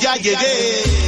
ya llegué.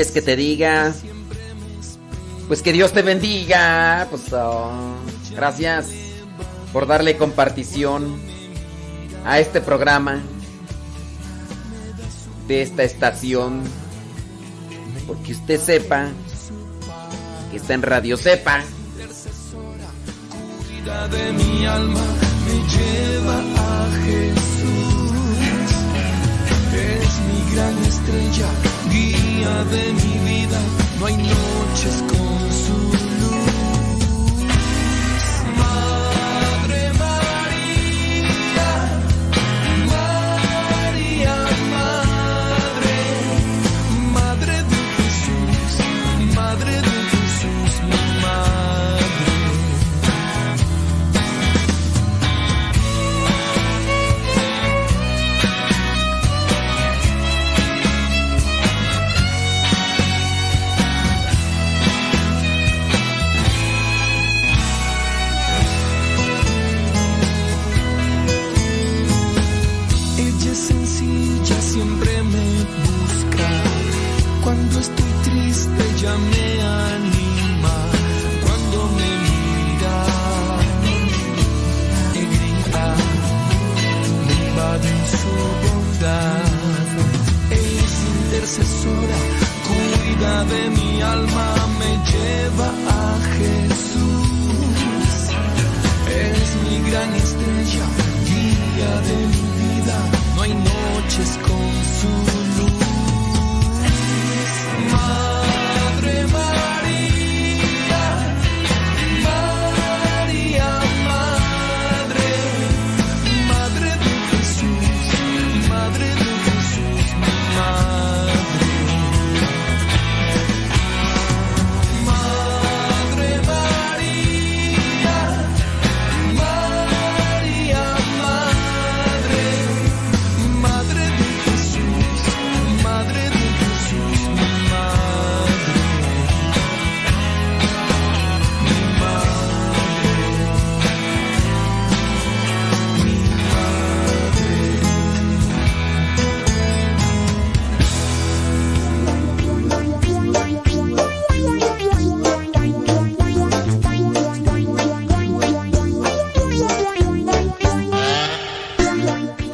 Quieres que te diga? Pues que Dios te bendiga. Pues oh, gracias por darle compartición a este programa de esta estación. Porque usted sepa que está en Radio Sepa. Es sencilla, siempre me busca. Cuando estoy triste, ella me anima. Cuando me mira, me grita, me invade su bondad. Es intercesora, cuida de mi alma, me lleva a Jesús. Es mi gran estrella, guía de mi just go through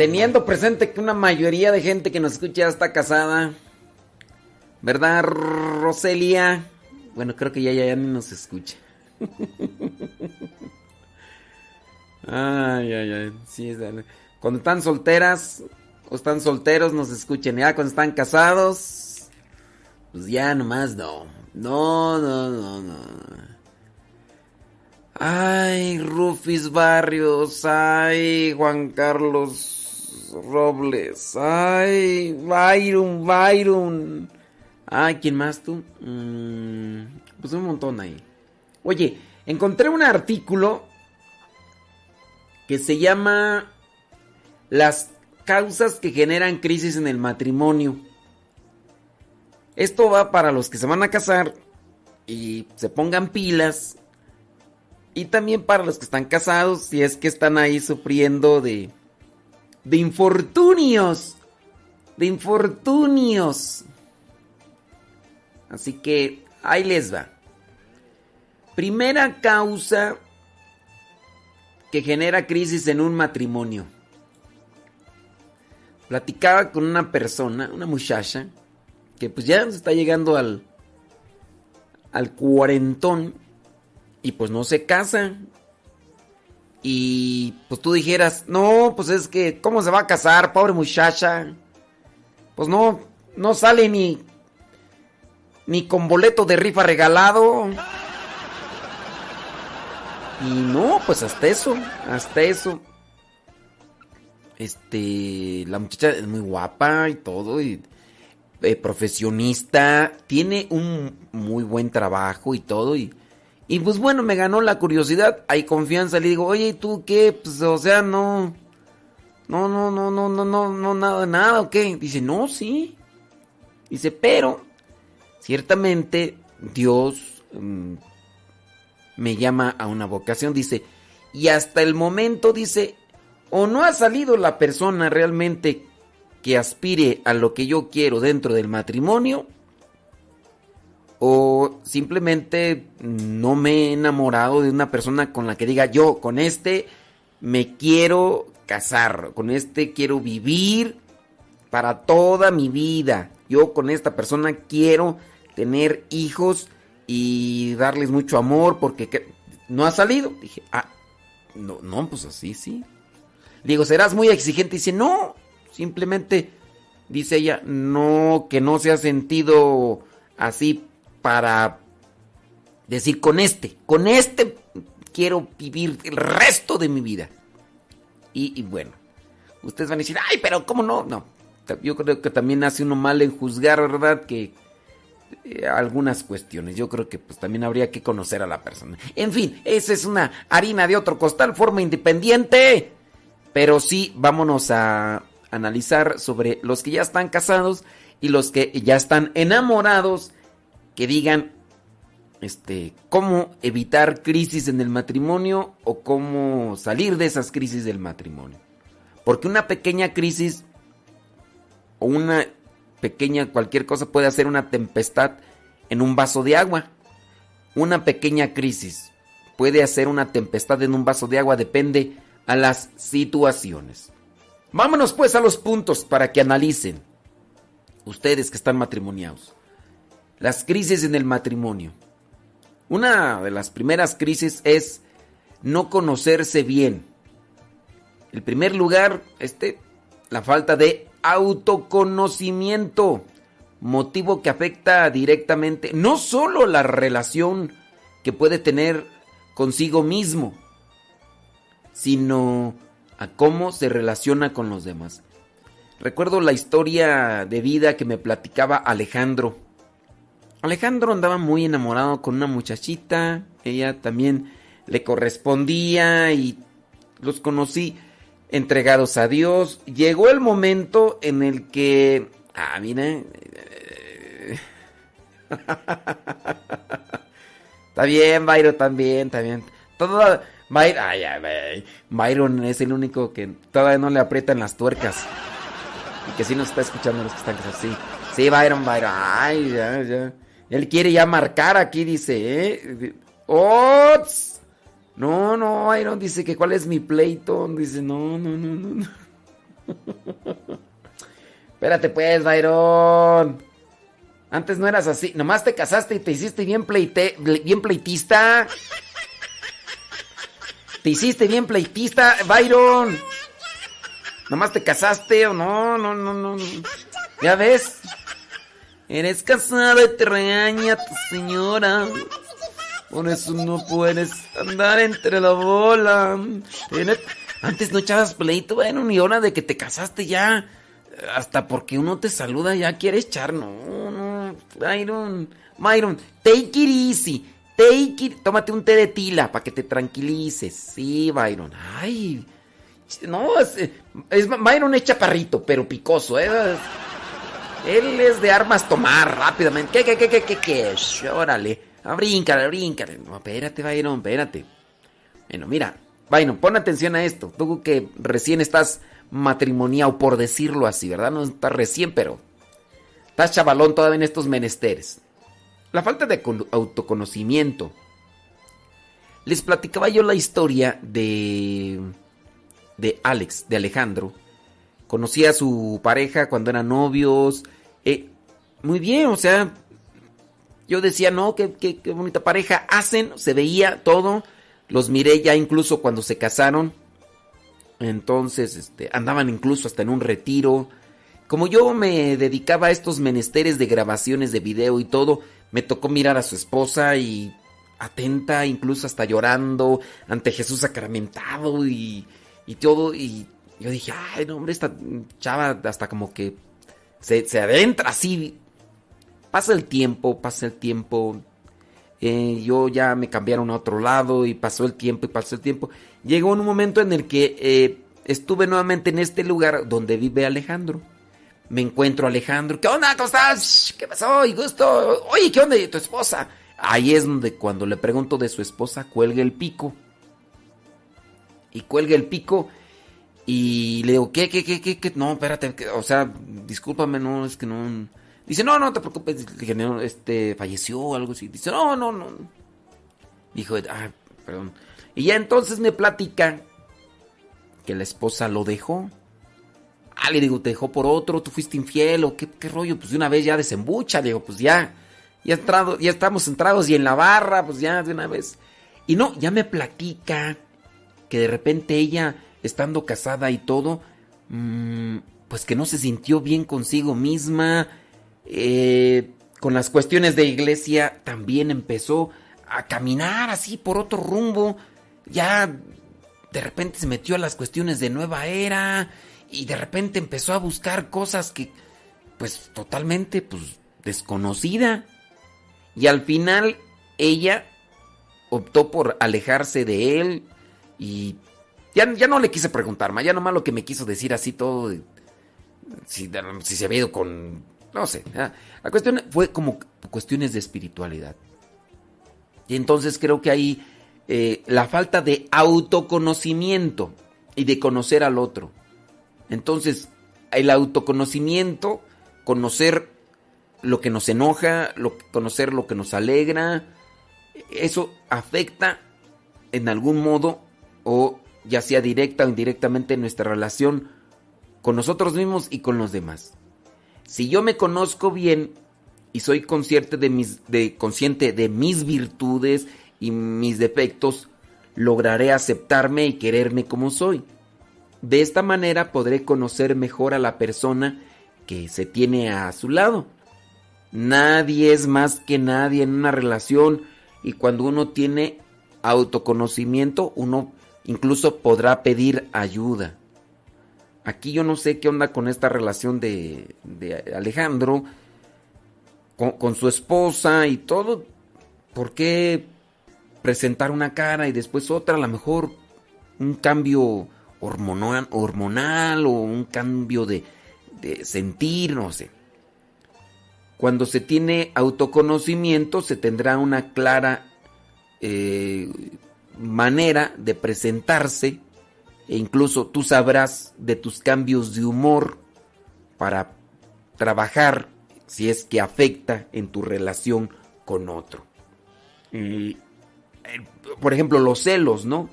Teniendo presente que una mayoría de gente que nos escucha ya está casada. ¿Verdad, Roselia? Bueno, creo que ya, ya, ya ni nos escucha. Ay, ay, ay. Sí, cuando están solteras o están solteros nos escuchen. Ya cuando están casados, pues ya nomás no. No, no, no, no. Ay, Rufis Barrios. Ay, Juan Carlos Robles. Ay, Byron, Byron. Ay, ¿quién más tú? Mm, pues un montón ahí. Oye, encontré un artículo que se llama Las causas que generan crisis en el matrimonio. Esto va para los que se van a casar y se pongan pilas. Y también para los que están casados, si es que están ahí sufriendo de, de infortunios. De infortunios. Así que ahí les va. Primera causa que genera crisis en un matrimonio. Platicaba con una persona, una muchacha, que pues ya está llegando al, al cuarentón y pues no se casa. Y pues tú dijeras, no, pues es que, ¿cómo se va a casar, pobre muchacha? Pues no, no sale ni, ni con boleto de rifa regalado. Y no, pues hasta eso, hasta eso. Este, la muchacha es muy guapa y todo, y eh, profesionista, tiene un muy buen trabajo y todo, y, y pues bueno, me ganó la curiosidad, hay confianza, le digo, oye, ¿y tú qué? Pues, o sea, no, no, no, no, no, no, no, no, nada, nada, ¿o qué? Dice, no, sí. Dice, pero ciertamente Dios mm, me llama a una vocación. Dice, y hasta el momento dice, o no ha salido la persona realmente que aspire a lo que yo quiero dentro del matrimonio, o simplemente no me he enamorado de una persona con la que diga yo con este me quiero casar, con este quiero vivir para toda mi vida. Yo con esta persona quiero tener hijos y darles mucho amor porque no ha salido. Dije, ah, no, no, pues así sí. Digo, serás muy exigente. Dice, no, simplemente, dice ella, no, que no se ha sentido así para decir con este, con este quiero vivir el resto de mi vida. Y, bueno, ustedes van a decir, ay, pero ¿cómo no? No, yo creo que también hace uno mal en juzgar, ¿verdad? Que eh, algunas cuestiones. Yo creo que pues también habría que conocer a la persona. En fin, esa es una harina de otro costal, forma independiente. Pero sí, vámonos a analizar sobre los que ya están casados y los que ya están enamorados que digan este, cómo evitar crisis en el matrimonio o cómo salir de esas crisis del matrimonio. Porque una pequeña crisis o una pequeña cualquier cosa puede hacer una tempestad en un vaso de agua. Una pequeña crisis puede hacer una tempestad en un vaso de agua, depende a las situaciones. Vámonos pues a los puntos para que analicen ustedes que están matrimoniados. Las crisis en el matrimonio. Una de las primeras crisis es no conocerse bien. El primer lugar, este, la falta de autoconocimiento, motivo que afecta directamente no solo la relación que puede tener consigo mismo, sino a cómo se relaciona con los demás. Recuerdo la historia de vida que me platicaba Alejandro. Alejandro andaba muy enamorado con una muchachita, ella también le correspondía y los conocí entregados a Dios. Llegó el momento en el que, ah, mira, está bien, Byron, también, también. Todo, Byron, ay, ay, Byron es el único que todavía no le aprietan las tuercas. Y que sí nos está escuchando los que están así. Sí, Byron, Byron, ay, ya, ya. Él quiere ya marcar aquí, dice, ¿eh? ¡Ots! No, no, Iron dice que cuál es mi pleito. Dice, no, no, no, no. Espérate pues, Byron. Antes no eras así. Nomás te casaste y te hiciste bien, pleite, bien pleitista. Te hiciste bien pleitista, Byron. Nomás te casaste o no, no, no, no. ¿Ya ves? Eres casada y te regaña tu señora. Por eso no puedes andar entre la bola. Antes no echabas pleito, bueno, ni hora de que te casaste ya. Hasta porque uno te saluda ya quiere echar. No, no. Byron, Byron, take it easy. Take it. Tómate un té de tila para que te tranquilices. Sí, Byron. Ay. No, es, es Byron es chaparrito, pero picoso, ¿eh? Él es de armas tomar rápidamente. ¿Qué, qué, qué, qué, qué, qué? Órale. Ah, bríncale, bríncale. No, espérate, Byron, espérate. Bueno, mira, Byron, pon atención a esto. Tú que recién estás matrimoniado, por decirlo así, ¿verdad? No estás recién, pero estás chavalón todavía en estos menesteres. La falta de autoconocimiento. Les platicaba yo la historia de de Alex, de Alejandro. Conocía a su pareja cuando eran novios, eh, muy bien, o sea, yo decía, no, qué, qué, bonita pareja hacen, se veía todo, los miré ya incluso cuando se casaron, entonces este, andaban incluso hasta en un retiro. Como yo me dedicaba a estos menesteres de grabaciones de video y todo, me tocó mirar a su esposa y atenta, incluso hasta llorando ante Jesús sacramentado y, y todo. Y yo dije, ay, no, hombre, esta chava hasta como que se, adentra así. Pasa el tiempo, pasa el tiempo. Eh, yo ya me cambiaron a otro lado y pasó el tiempo y pasó el tiempo. Llegó un momento en el que eh, estuve nuevamente en este lugar donde vive Alejandro. me encuentro Alejandro. ¿Qué onda? ¿Cómo estás? ¿Qué pasó? Y gusto. Oye, ¿qué onda? ¿Y tu esposa? Ahí es donde cuando le pregunto de su esposa, cuelga el pico. Y cuelga el pico y le digo, ¿qué, qué, qué, qué? qué? No, espérate, o sea, discúlpame, no, es que no... Dice, no, no te preocupes, no, este, falleció o algo así. Dice, no, no, no. Dijo, ah, perdón. Y ya entonces me platica que la esposa lo dejó. Ah, le digo, te dejó por otro, tú fuiste infiel o qué, qué rollo, pues de una vez ya desembucha, digo, pues ya, ya entrado, ya estamos entrados y en la barra, pues ya de una vez. Y no, ya me platica que de repente ella, estando casada y todo, mm, pues que no se sintió bien consigo misma, eh, con las cuestiones de iglesia también empezó a caminar así por otro rumbo, ya de repente se metió a las cuestiones de nueva era y de repente empezó a buscar cosas que pues totalmente pues desconocida. Y al final ella optó por alejarse de él y ya, ya no le quise preguntar más, ya nomás lo que me quiso decir así todo, de- si, si se había ido con, no sé, ya. la cuestión fue como cuestiones de espiritualidad. Y entonces creo que ahí eh, la falta de autoconocimiento y de conocer al otro. Entonces, el autoconocimiento, conocer lo que nos enoja, conocer lo que nos alegra, eso afecta en algún modo o ya sea directa o indirectamente nuestra relación con nosotros mismos y con los demás. Si yo me conozco bien y soy consciente de mis, de, consciente de mis virtudes y mis defectos, lograré aceptarme y quererme como soy. De esta manera podré conocer mejor a la persona que se tiene a su lado. Nadie es más que nadie en una relación y cuando uno tiene autoconocimiento, uno incluso podrá pedir ayuda. Aquí yo no sé qué onda con esta relación de, Alejandro con, su esposa y todo. ¿Por qué presentar una cara y después otra? A lo mejor un cambio hormonal, o un cambio de, de sentir, no sé. Cuando se tiene autoconocimiento se tendrá una clara eh, manera de presentarse e incluso tú sabrás de tus cambios de humor para trabajar si es que afecta en tu relación con otro. Y, eh, por ejemplo, los celos, ¿no?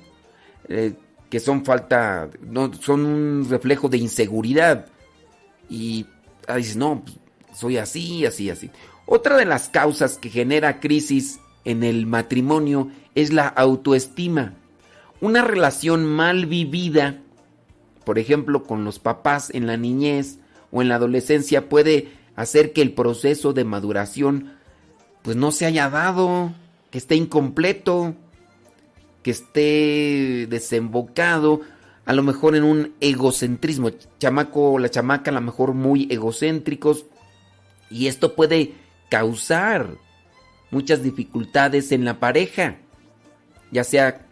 Eh, que son falta, no, son un reflejo de inseguridad. Y ah, dices, no, pues, soy así, así, así. Otra de las causas que genera crisis en el matrimonio es la autoestima. Una relación mal vivida, por ejemplo, con los papás en la niñez o en la adolescencia, puede hacer que el proceso de maduración pues no se haya dado, que esté incompleto, que esté desembocado, a lo mejor en un egocentrismo, chamaco o la chamaca a lo mejor muy egocéntricos, y esto puede causar muchas dificultades en la pareja, ya sea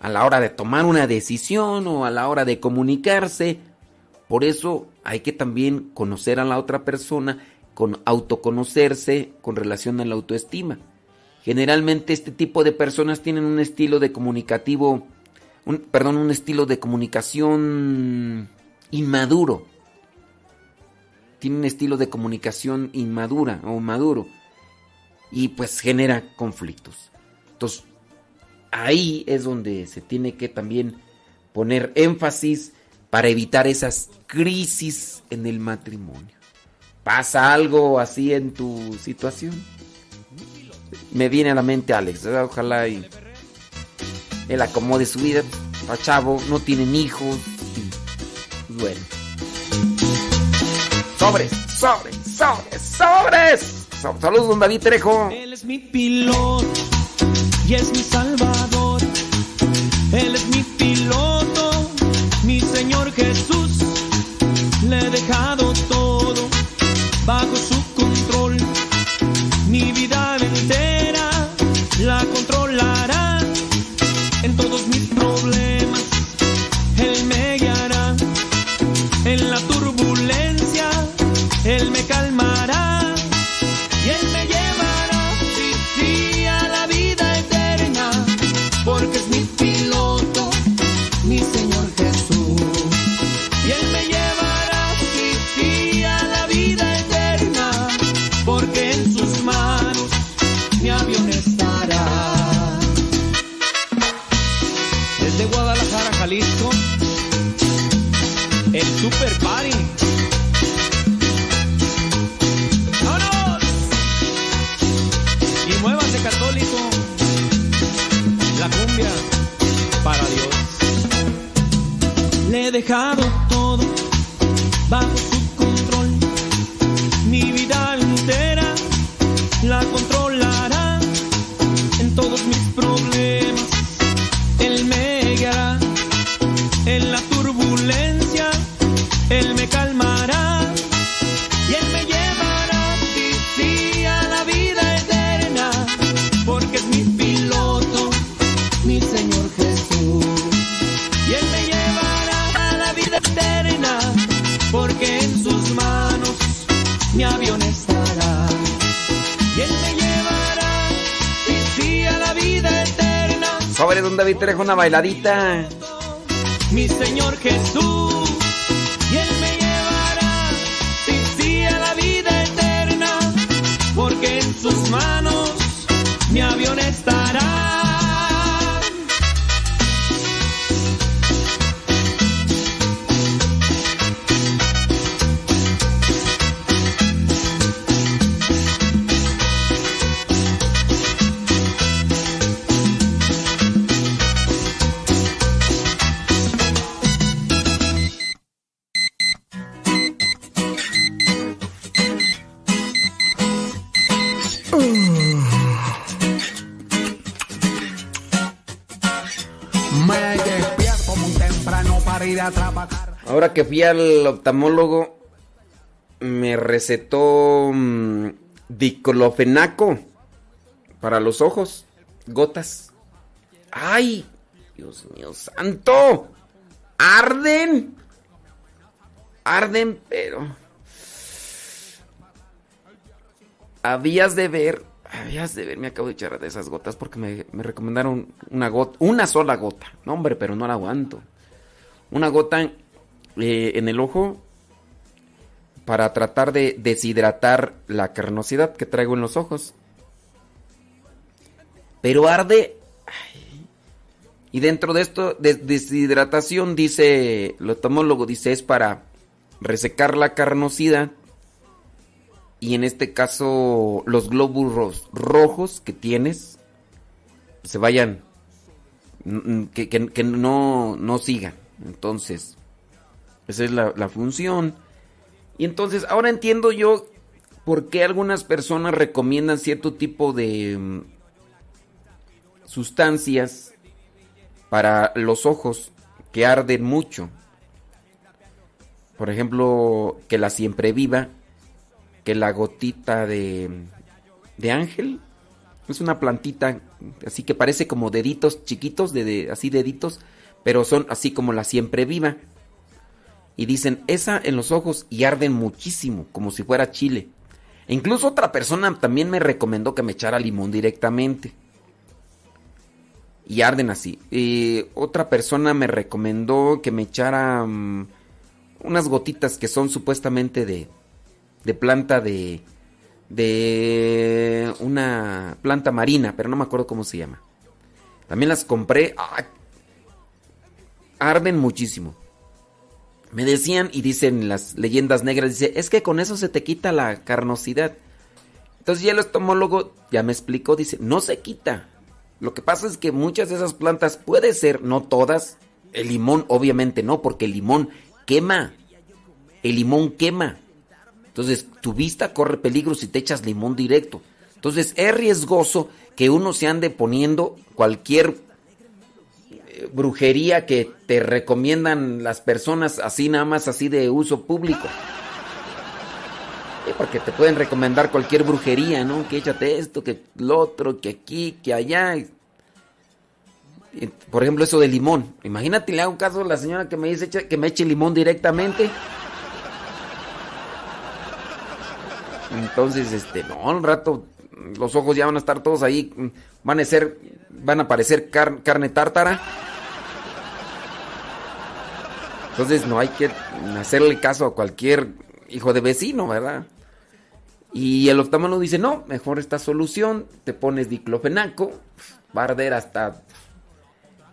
a la hora de tomar una decisión o a la hora de comunicarse. Por eso hay que también conocer a la otra persona, con autoconocerse con relación a la autoestima. Generalmente este tipo de personas tienen un estilo de comunicativo, un, perdón, un estilo de comunicación inmaduro. Tienen un estilo de comunicación inmadura o maduro. Y pues genera conflictos. Entonces, ahí es donde se tiene que también poner énfasis para evitar esas crisis en el matrimonio. ¿Pasa algo así en tu situación? Me viene a la mente Alex, ojalá y él acomode su vida, está chavo, no tienen hijos. Bueno. Sobres, sobres, sobres, sobres. Saludos, don David Trejo. Él es mi piloto y es mi salvador. Él es mi piloto, mi Señor Jesús. Le he dejado todo bajo su una bailadita. Que fui al oftalmólogo, me recetó mm, diclofenaco para los ojos, gotas. ¡Ay! Dios mío santo. Arden. Arden, pero... Habías de ver, habías de ver, me acabo de echar de esas gotas porque me, me recomendaron una gota, una sola gota. No, hombre, pero no la aguanto. Una gota eh, en el ojo para tratar de deshidratar la carnosidad que traigo en los ojos. Pero arde. Y dentro de esto, de deshidratación, dice, el otomólogo dice, es para resecar la carnosidad. Y en este caso, los glóbulos rojos que tienes se vayan, que, que- que no, no sigan. Entonces, esa es la, función. Y entonces, ahora entiendo yo por qué algunas personas recomiendan cierto tipo de mm, sustancias para los ojos que arden mucho. Por ejemplo, que la siempre viva, que la gotita de, de ángel. Es una plantita así que parece como deditos chiquitos, de, de- así deditos, pero son así como la siempre viva. Y dicen, esa en los ojos y arden muchísimo, como si fuera chile. E incluso otra persona también me recomendó que me echara limón directamente. Y arden así. Eh, otra persona me recomendó que me echara mm, unas gotitas que son supuestamente de, de planta de, de una planta marina, pero no me acuerdo cómo se llama. También las compré. arden muchísimo. Me decían y dicen las leyendas negras, dice, es que con eso se te quita la carnosidad. Entonces ya el estomólogo ya me explicó, dice, no se quita. Lo que pasa es que muchas de esas plantas, puede ser, no todas, el limón obviamente no, porque el limón quema. El limón quema. Entonces tu vista corre peligro si te echas limón directo. Entonces es riesgoso que uno se ande poniendo cualquier brujería que te recomiendan las personas así nada más así de uso público. Porque te pueden recomendar cualquier brujería, ¿no? Que échate esto, que lo otro, que aquí, que allá. Por ejemplo, eso de limón. Imagínate, le hago caso a la señora que me dice que me eche limón directamente. Entonces, este, no, al rato los ojos ya van a estar todos ahí, mm, van a ser, van a parecer car- carne tártara. Entonces no hay que hacerle caso a cualquier hijo de vecino, ¿verdad? Y el oftalmólogo dice, no, mejor esta solución, te pones diclofenaco, va a arder hasta...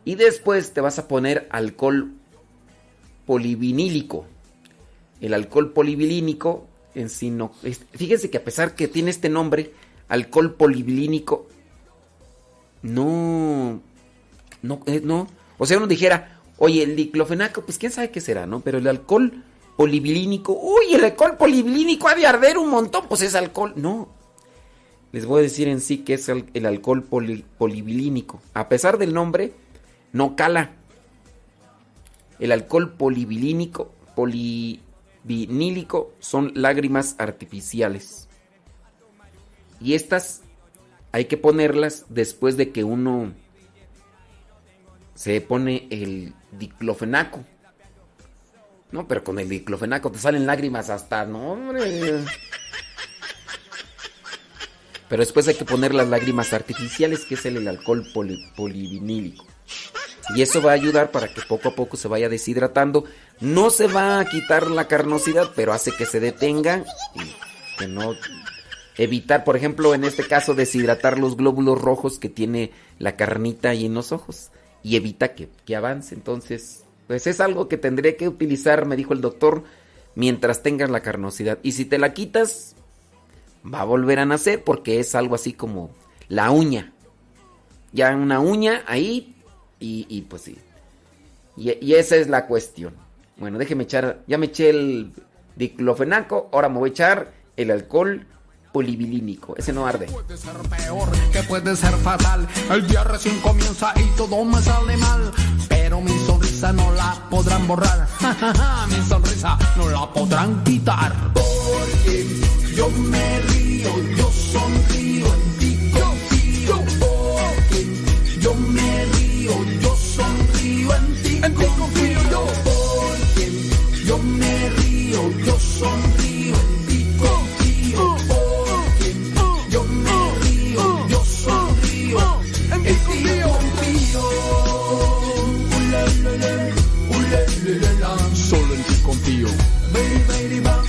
Y después te vas a poner alcohol polivinílico. El alcohol polivilínico en sí no... es- Fíjense que a pesar que tiene este nombre, alcohol polivilínico, no... No, eh, no. O sea, uno dijera, oye, el diclofenaco, pues quién sabe qué será, ¿no? Pero el alcohol polivilínico, uy, el alcohol polivilínico ha de arder un montón, pues es alcohol. No. Les voy a decir en sí que es el, alcohol poli-. A pesar del nombre, no cala. El alcohol polivilínico, polivinílico, son lágrimas artificiales. Y estas hay que ponerlas después de que uno se pone el diclofenaco. No, pero con el diclofenaco te salen lágrimas hasta, no, hombre. Pero después hay que poner las lágrimas artificiales, que es el, alcohol poli- polivinílico. Y eso va a ayudar para que poco a poco se vaya deshidratando. No se va a quitar la carnosidad, pero hace que se detenga y que no evitar, por ejemplo, en este caso, deshidratar los glóbulos rojos que tiene la carnita ahí en los ojos y evita que, que avance. Entonces, pues es algo que tendré que utilizar, me dijo el doctor, mientras tengas la carnosidad. Y si te la quitas, va a volver a nacer porque es algo así como la uña. Ya una uña ahí y, y pues sí. Y, y esa es la cuestión. Bueno, déjeme echar, ya me eché el diclofenaco, ahora me voy a echar el alcohol polivilínico. Ese no arde. Puede ser peor, que puede ser fatal. El día recién comienza y todo me sale mal. Pero mi sonrisa no la podrán borrar. mi sonrisa no la podrán quitar. Porque yo me río, Baby, baby, bam,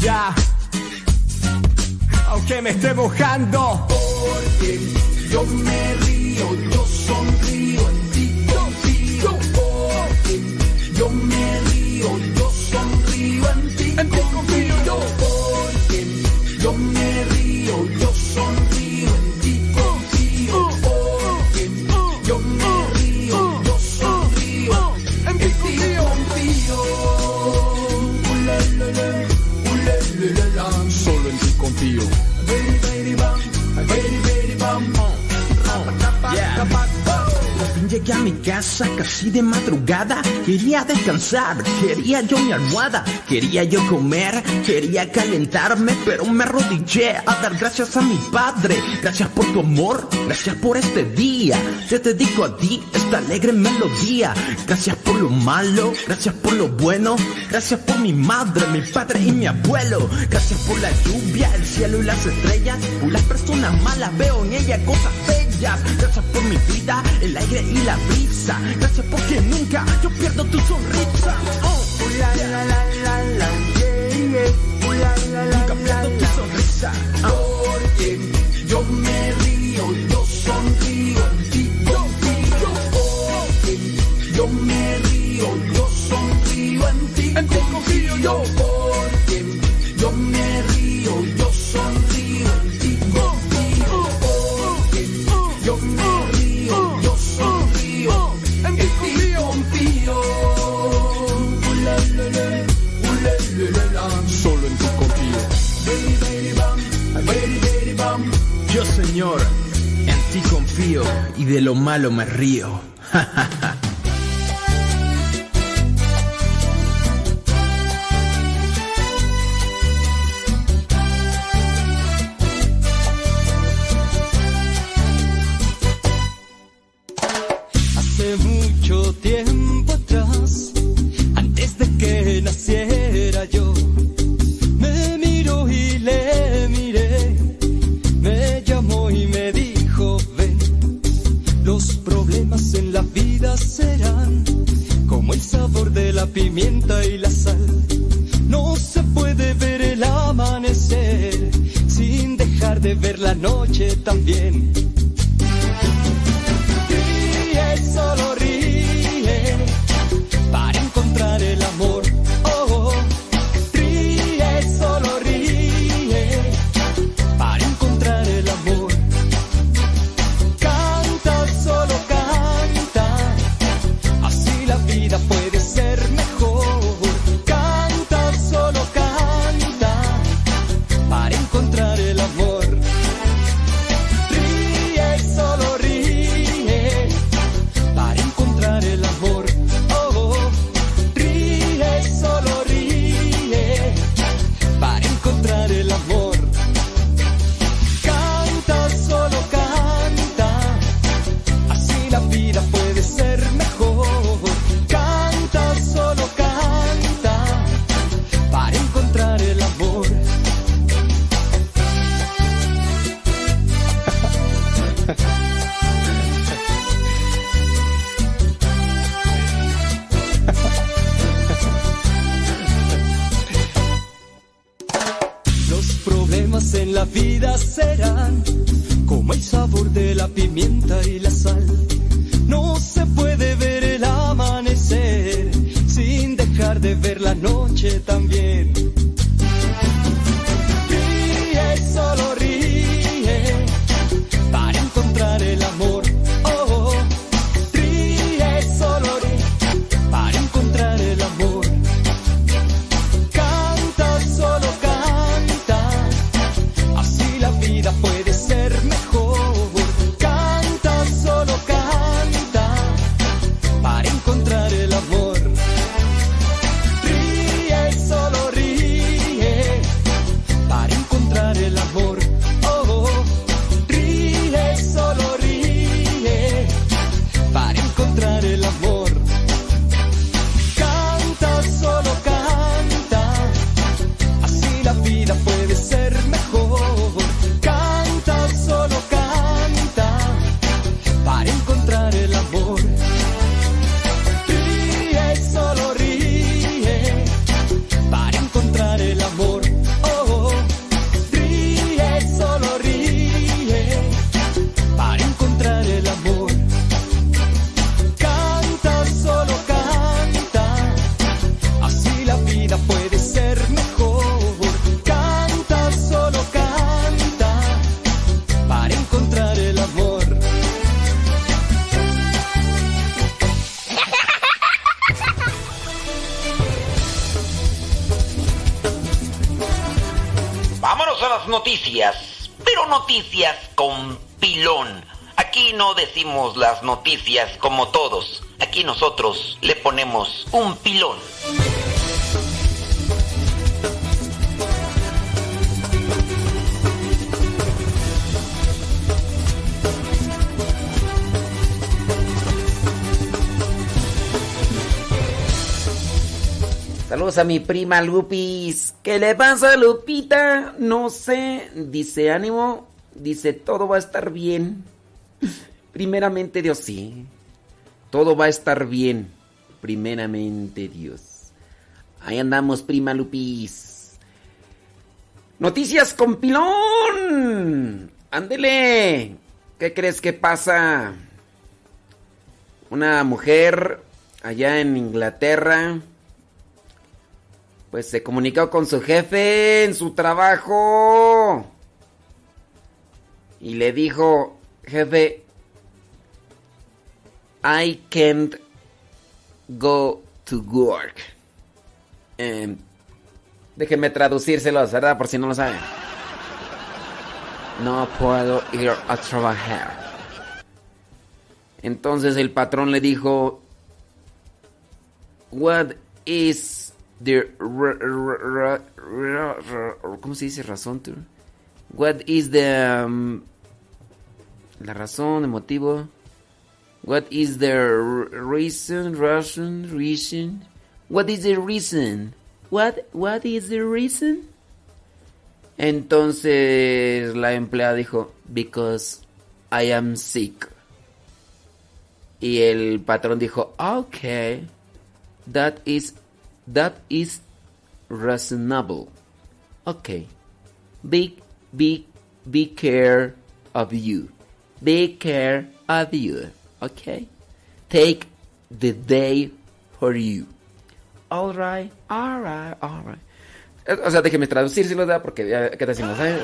ya Aunque me esté mojando Porque yo me río, yo sonrío en ti confío. Porque yo me río, yo sonrío en ti confío. Porque yo me río, yo sonrío llegué a mi casa casi de madrugada. Quería descansar, quería yo mi almohada, quería yo comer, quería calentarme, pero me arrodillé a dar gracias a mi padre. Gracias por tu amor, gracias por este día. Te dedico a ti esta alegre melodía. Gracias por lo malo, gracias por lo bueno, gracias por mi madre, mi padre y mi abuelo. Gracias por la lluvia, el cielo y las estrellas. Por las personas malas veo en ella cosas bellas. Gracias por mi vida, el aire y la brisa. Gracias porque nunca yo pierdo tu sonrisa. Oh, la, la, la, la, la, yeah, yeah. La, la, la, nunca pierdo tu sonrisa. Porque yo me río, yo sonrío en ti. Porque yo me río, yo sonrío en ti confío. Porque yo me de lo malo me río. como todos. Aquí nosotros le ponemos un pilón. Saludos a mi prima Lupis. ¿Qué le pasa, Lupita? No sé. Dice ánimo. Dice todo va a estar bien. Primeramente Dios, sí. Todo va a estar bien. Primeramente Dios. Ahí andamos, prima Lupis. Noticias con pilón. Ándele. ¿Qué crees que pasa? Una mujer allá en Inglaterra pues se comunicó con su jefe en su trabajo. Y le dijo, jefe, I can't go to work. Em, déjenme traducírselos, ¿verdad? Por si no lo saben. No puedo ir a trabajar. Entonces el patrón le dijo, What is the ¿cómo se dice razón? What is the um, la razón, el motivo? What is the reason, reason, reason? What is the reason? What what is the reason? Entonces la empleada dijo, because I am sick. Y el patrón dijo, okay, that is that is reasonable. Okay. Be be be care of you. Be care of you. Okay. Take the day for you. All right. All right. All right. Eh, O sea, déjeme traducírselo, ¿verdad? Porque ya, ¿qué decimos? eh?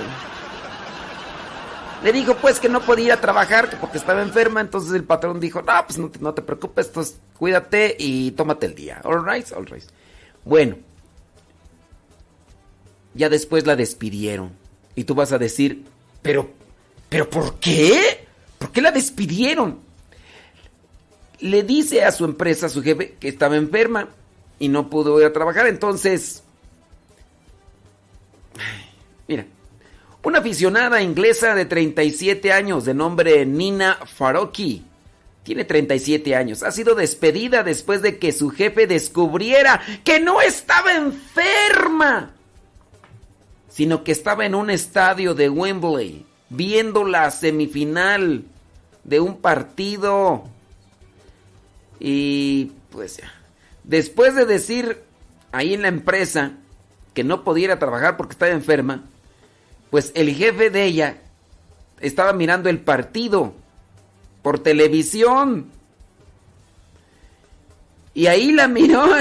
Le dijo pues que no podía trabajar que porque estaba enferma, entonces el patrón dijo, no, pues no te, no te preocupes, pues cuídate y tómate el día. All right, all right. Bueno, ya después la despidieron. Y tú vas a decir, pero, pero ¿por qué? ¿Por qué la despidieron? Le dice a su empresa, a su jefe, que estaba enferma y no pudo ir a trabajar. Entonces, mira, una aficionada inglesa de 37 años de nombre Nina Faroki. Tiene 37 años. Ha sido despedida después de que su jefe descubriera que no estaba enferma, sino que estaba en un estadio de Wembley viendo la semifinal de un partido. Y pues ya. Después de decir ahí en la empresa que no podía ir a trabajar porque estaba enferma, Pues el jefe de ella estaba mirando el partido por televisión. Y ahí la miró.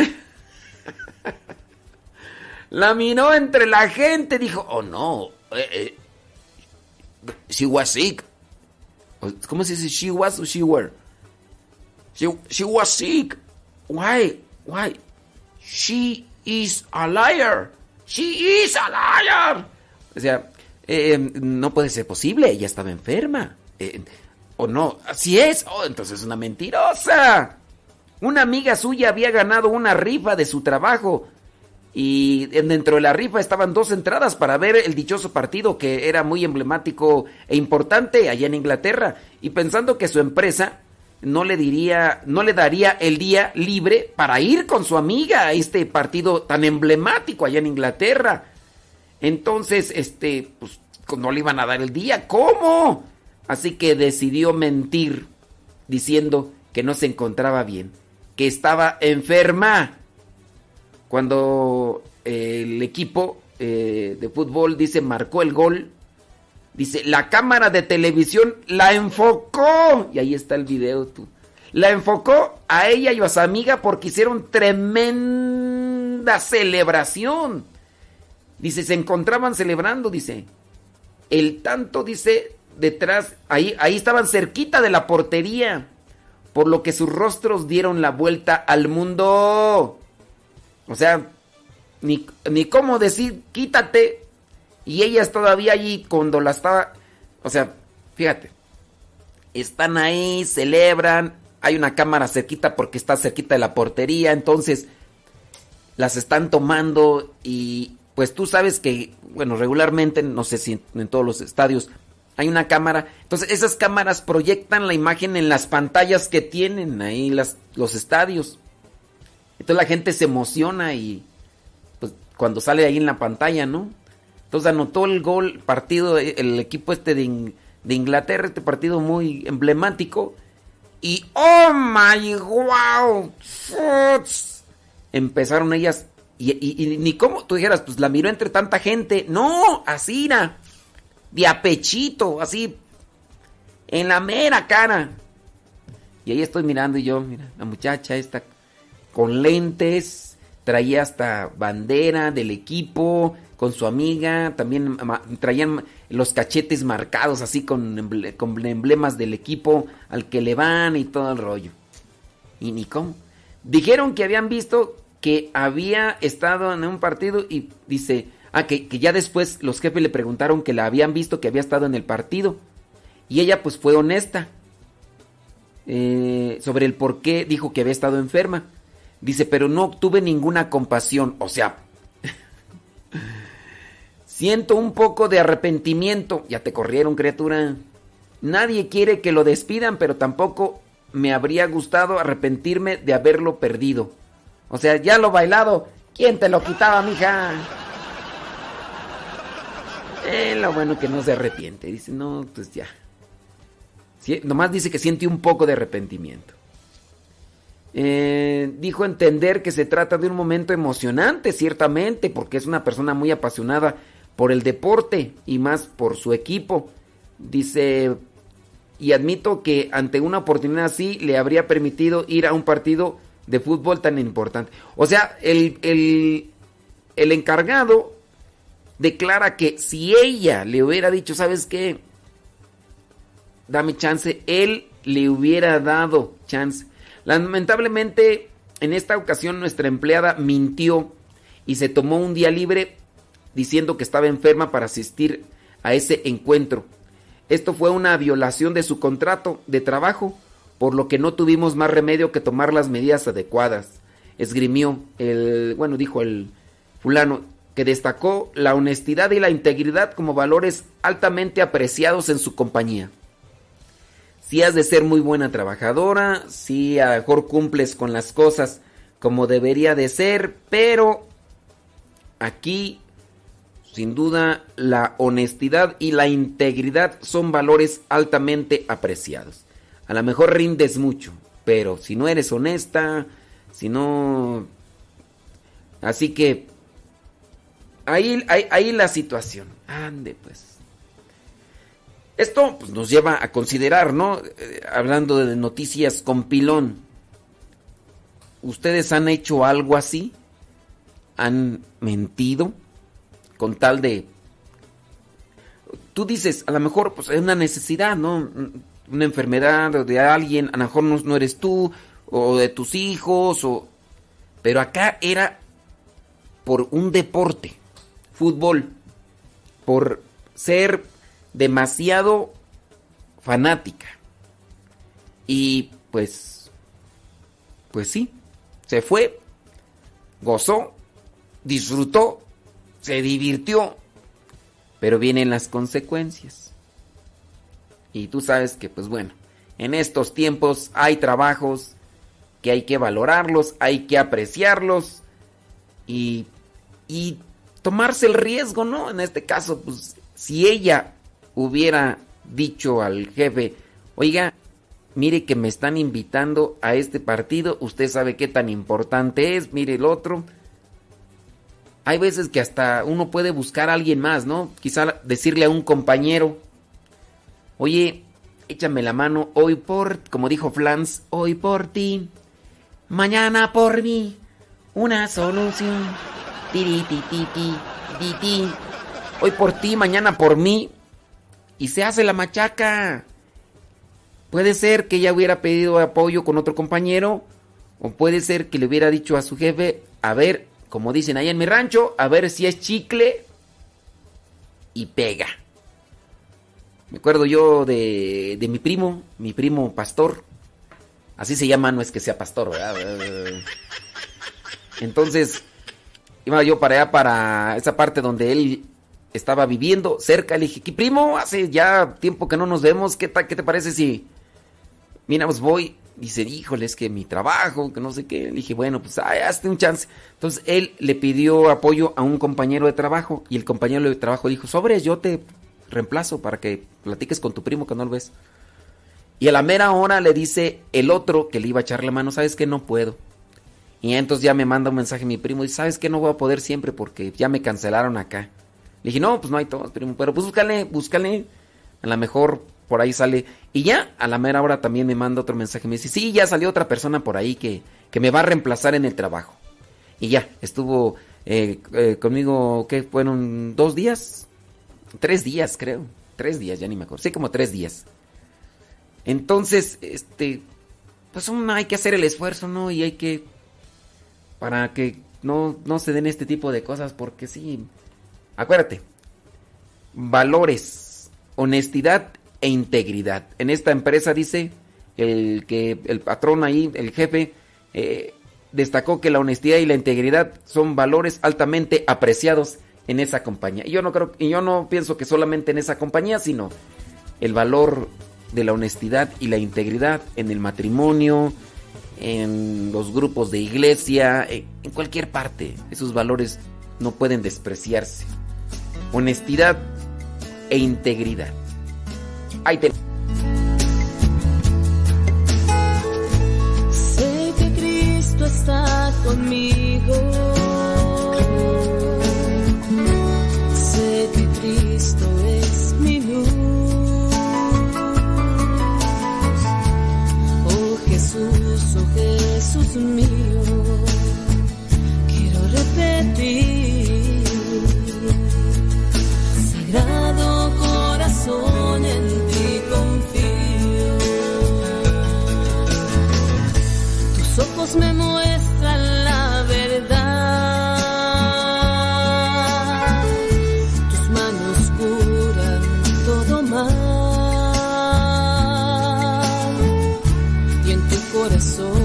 la miró entre la gente. Dijo, oh no. Eh, eh, she was sick. ¿Cómo se dice? She was o she were? She, she was sick. Why? Why? She is a liar. She is a liar. O sea, eh, no puede ser posible. Ella estaba enferma. o no. Así es. Oh, entonces es una mentirosa. Una amiga suya había ganado una rifa de su trabajo y dentro de la rifa estaban dos entradas para ver el dichoso partido que era muy emblemático e importante allá en Inglaterra y pensando que su empresa no le diría, no le daría el día libre para ir con su amiga a este partido tan emblemático allá en Inglaterra. Entonces, este, pues no le iban a dar el día, ¿cómo? Así que decidió mentir diciendo que no se encontraba bien que estaba enferma. Cuando eh, el equipo eh, de fútbol dice marcó el gol, dice la cámara de televisión la enfocó. Y ahí está el video tú. La enfocó a ella y a su amiga porque hicieron tremenda celebración. Dice, se encontraban celebrando, dice. El tanto, dice, detrás, ahí, ahí estaban cerquita de la portería por lo que sus rostros dieron la vuelta al mundo. O sea, ni, ni cómo decir, quítate. Y ellas todavía allí cuando la estaba... O sea, fíjate. Están ahí, celebran. Hay una cámara cerquita porque está cerquita de la portería. Entonces, las están tomando y pues tú sabes que, bueno, regularmente, no sé si en todos los estadios, hay una cámara. Entonces, esas cámaras proyectan la imagen en las pantallas que tienen ahí las, los estadios. Entonces la gente se emociona y pues cuando sale ahí en la pantalla, ¿no? Entonces anotó el gol, partido, el equipo este de, Inglaterra, este partido muy emblemático. Y ¡oh my wow! Empezaron ellas. Y, ni como tú dijeras, pues la miró entre tanta gente. No, así era de apechito, así, en la mera cara. Y ahí estoy mirando y yo, mira, la muchacha está con lentes, traía hasta bandera del equipo, con su amiga, también traían los cachetes marcados así con, con emblemas del equipo al que le van y todo el rollo. Y ni cómo. Dijeron que habían visto que había estado en un partido y dice, Ah, que, ya después los jefes le preguntaron que la habían visto que había estado en el partido. Y ella pues fue honesta eh, sobre el por qué dijo que había estado enferma. Dice, pero no obtuve ninguna compasión. O sea, siento un poco de arrepentimiento. Ya te corrieron, criatura. Nadie quiere que lo despidan, pero tampoco me habría gustado arrepentirme de haberlo perdido. O sea, ya lo bailado. ¿Quién te lo quitaba, mija? Eh, lo bueno que no se arrepiente. Dice, no, pues ya. nomás dice que siente un poco de arrepentimiento. Eh, dijo entender que se trata de un momento emocionante, ciertamente, porque es una persona muy apasionada por el deporte y más por su equipo. Dice, y admito que ante una oportunidad así le habría permitido ir a un partido de fútbol tan importante. O sea, el, el, el encargado declara que si ella le hubiera dicho, ¿sabes qué? Dame chance, él le hubiera dado chance. Lamentablemente, en esta ocasión nuestra empleada mintió y se tomó un día libre diciendo que estaba enferma para asistir a ese encuentro. Esto fue una violación de su contrato de trabajo, por lo que no tuvimos más remedio que tomar las medidas adecuadas. Esgrimió el, bueno, dijo el fulano, que destacó la honestidad y la integridad como valores altamente apreciados en su compañía. Si has de ser muy buena trabajadora, si a lo mejor cumples con las cosas como debería de ser, pero aquí sin duda la honestidad y la integridad son valores altamente apreciados. A lo mejor rindes mucho, pero si no eres honesta, si no... Así que ahí, ahí, ahí la situación. Ande, pues. Esto pues, nos lleva a considerar, ¿no? Eh, hablando de noticias con pilón. ¿Ustedes han hecho algo así? ¿Han mentido? Con tal de... Tú dices, a lo mejor pues es una necesidad, ¿no? Una enfermedad de alguien, a lo mejor no, no eres tú, o de tus hijos, o... Pero acá era por un deporte, fútbol, por ser demasiado fanática. Y pues, pues sí, se fue, gozó, disfrutó, se divirtió, pero vienen las consecuencias. Y tú sabes que, pues bueno, en estos tiempos hay trabajos que hay que valorarlos, hay que apreciarlos y, y tomarse el riesgo, ¿no? En este caso, pues si ella hubiera dicho al jefe, oiga, mire que me están invitando a este partido, usted sabe qué tan importante es, mire el otro. Hay veces que hasta uno puede buscar a alguien más, ¿no? Quizá decirle a un compañero, oye, échame la mano hoy por, como dijo Flans, hoy por ti, mañana por mí, una solución. Tiri, ti, ti, ti, ti, Hoy por ti, mañana por mí. Y se hace la machaca. Puede ser que ella hubiera pedido apoyo con otro compañero. O puede ser que le hubiera dicho a su jefe, a ver, como dicen ahí en mi rancho, a ver si es chicle y pega. Me acuerdo yo de, de mi primo, mi primo pastor. Así se llama, no es que sea pastor, ¿verdad? Entonces, iba yo para allá, para esa parte donde él estaba viviendo cerca. Le dije, primo, hace ya tiempo que no nos vemos. ¿Qué, ¿Qué te parece si... Mira, pues voy. Dice, híjole, es que mi trabajo, que no sé qué. Le dije, bueno, pues ay, hazte un chance. Entonces él le pidió apoyo a un compañero de trabajo. Y el compañero de trabajo dijo, sobres, yo te reemplazo para que platiques con tu primo que no lo ves. Y a la mera hora le dice el otro que le iba a echar la mano, ¿sabes que No puedo. Y entonces ya me manda un mensaje mi primo y ¿sabes que No voy a poder siempre porque ya me cancelaron acá. Le dije, no, pues no hay todos, primo. Pero pues búscale, búscale. A lo mejor por ahí sale. Y ya, a la mera hora también me manda otro mensaje. Me dice, sí, ya salió otra persona por ahí que, que me va a reemplazar en el trabajo. Y ya, estuvo eh, eh, conmigo, ¿qué? Fueron dos días. Tres días, creo. Tres días, ya ni me acuerdo. Sí, como tres días. Entonces, este, pues hay que hacer el esfuerzo, ¿no? Y hay que, para que no, no se den este tipo de cosas, porque sí, Acuérdate, valores, honestidad e integridad. En esta empresa dice el que el patrón ahí, el jefe, eh, destacó que la honestidad y la integridad son valores altamente apreciados en esa compañía. Y yo no creo, y yo no pienso que solamente en esa compañía, sino el valor de la honestidad y la integridad en el matrimonio, en los grupos de iglesia, en cualquier parte. Esos valores no pueden despreciarse honestidad e integridad. Ahí te... Sé que Cristo está conmigo. Sé que Cristo es mi luz. Oh Jesús, oh Jesús mío. Quiero repetir. Sagrado corazón en ti confío. Tus ojos me muestran la verdad. Tus manos curan todo mal. Y en tu corazón.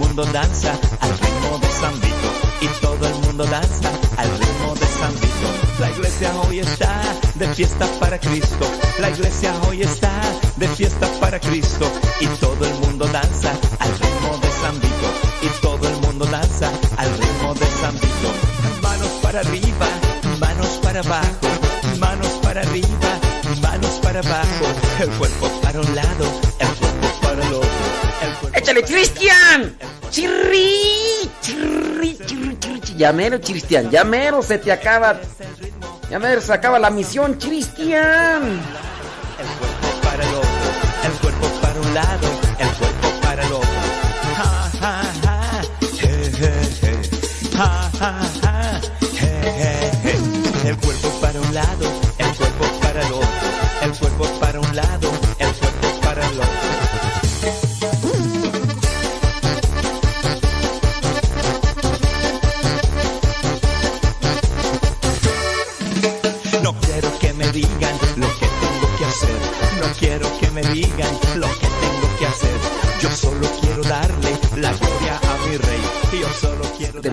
Mundo danza al ritmo de San Vito. Y todo el mundo danza al ritmo de San Vito. La iglesia hoy está de fiesta para Cristo. La iglesia hoy está de fiesta para Cristo. Y todo el mundo danza al ritmo de San Vito. Y todo el mundo danza al ritmo de San Vito. Manos para arriba, manos para abajo, manos para arriba, manos para abajo, el cuerpo para un lado, el cuerpo para el otro. El ¡Échale, Cristian! ¡Chirri! ¡Chirri, chirri, chirri! chirri. Ya mero, Cristian, ya mero se te acaba. Ya mero se acaba la misión, Cristian. el cuerpo para el otro, el cuerpo para un lado,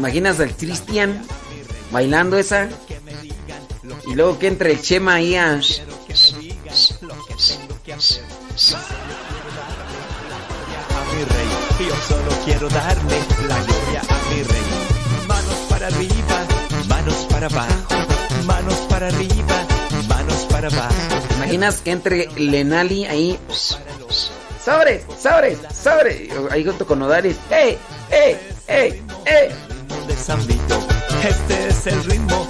imaginas al Cristian bailando esa? Y luego que entre el Chema ahí a... mi rey. Yo solo quiero darle la gloria a mi rey. Manos para arriba, manos para abajo. Manos para arriba, manos para abajo. ¿Te imaginas que entre Lenali ahí... ¡Sobres! ¡Sobres! ¡Sobres! Ahí junto con Odalis. ¡Eh! ¡Eh! ¡Eh! Este es el ritmo,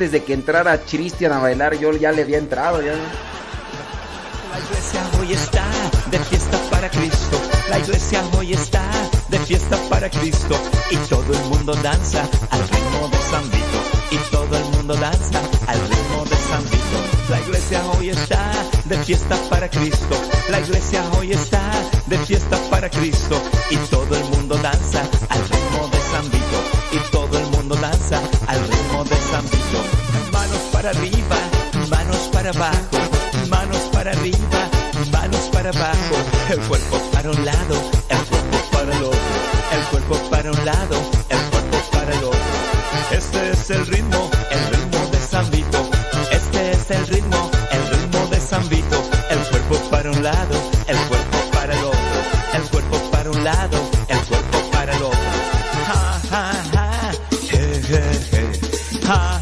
antes de que entrara Cristian a bailar, yo ya le había entrado. Ya. La iglesia hoy está de fiesta para Cristo. La iglesia hoy está de fiesta para Cristo. Y todo el mundo danza al ritmo de San Vito. Y todo el mundo danza al ritmo de San Vito. La iglesia hoy está de fiesta para Cristo. La iglesia hoy está de fiesta para Cristo. Y todo el mundo danza al Manos para arriba, manos para abajo. Manos para arriba, manos para abajo, el cuerpo para un lado, el cuerpo para el otro, el cuerpo para un lado, el cuerpo para el otro. Este es el ritmo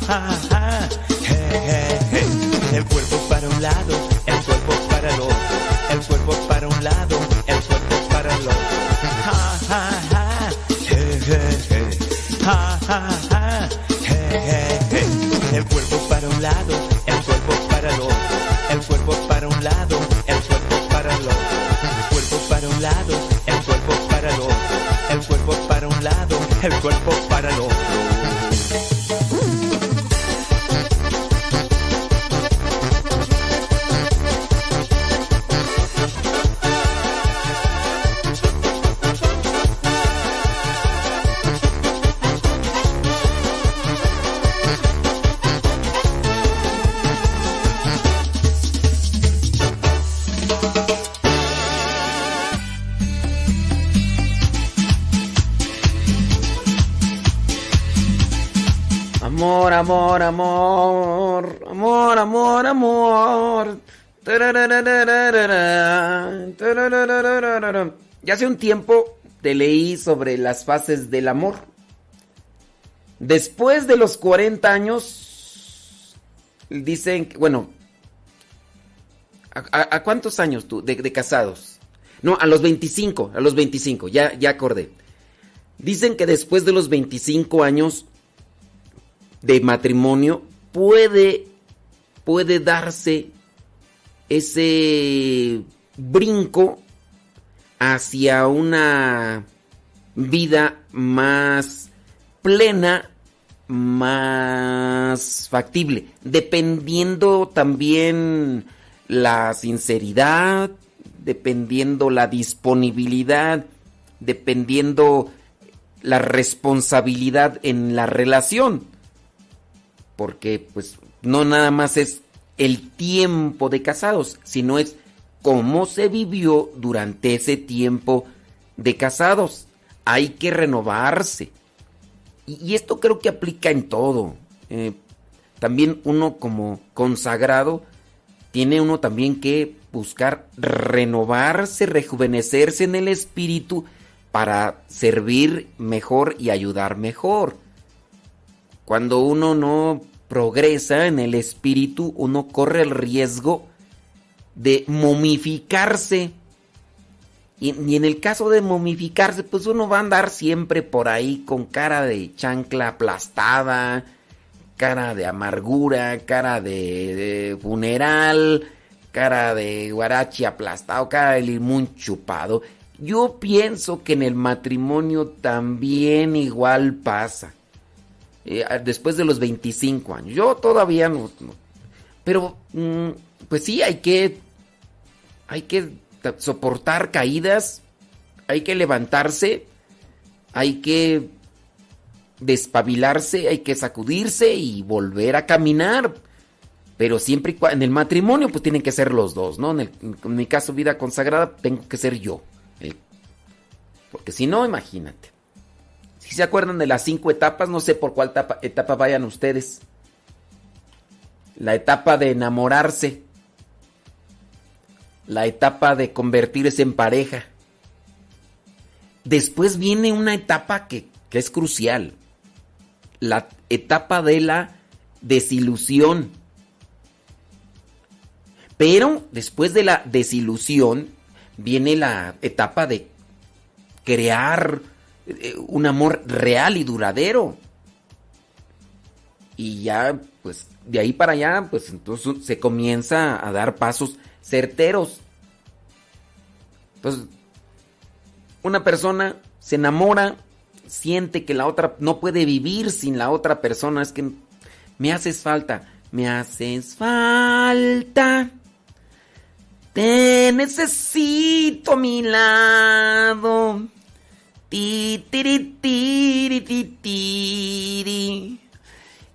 high. Amor, amor, amor, amor, amor. Ya hace un tiempo te leí sobre las fases del amor. Después de los 40 años, dicen, bueno, ¿a, a- a cuántos años tú de, de casados? No, a los 25, a los 25, ya, ya acordé. Dicen que después de los 25 años de matrimonio puede, puede darse ese brinco hacia una vida más plena, más factible, dependiendo también la sinceridad, dependiendo la disponibilidad, dependiendo la responsabilidad en la relación porque pues no nada más es el tiempo de casados, sino es cómo se vivió durante ese tiempo de casados. Hay que renovarse. Y, esto creo que aplica en todo. Eh, también uno como consagrado tiene uno también que buscar renovarse, rejuvenecerse en el espíritu para servir mejor y ayudar mejor. Cuando uno no progresa en el espíritu, uno corre el riesgo de momificarse. Y, en el caso de momificarse, pues uno va a andar siempre por ahí con cara de chancla aplastada, cara de amargura, cara de, de funeral, cara de guarachi aplastado, cara de limón chupado. Yo pienso que en el matrimonio también igual pasa eh, después de los 25 años. Yo todavía no. pero, mm, pues sí, hay que. Hay que ta- soportar caídas. Hay que levantarse. Hay que despabilarse. Hay que sacudirse y volver a caminar. Pero siempre y en el matrimonio, pues tienen que ser los dos, ¿no? En, mi caso, vida consagrada, tengo que ser yo. porque si no, imagínate. Si se acuerdan de las cinco etapas, no sé por cuál etapa, vayan ustedes. La etapa de enamorarse. La etapa de convertirse en pareja. Después viene una etapa que, es crucial. La etapa de la desilusión. Pero después de la desilusión viene la etapa de crear un amor real y duradero. Y ya, pues, de ahí para allá, pues entonces se comienza a dar pasos certeros. Entonces, una persona se enamora, siente que la otra no puede vivir sin la otra persona, es que me haces falta, me haces falta. Te necesito a mi lado. Ti, tiri, tiri, ti, tiri.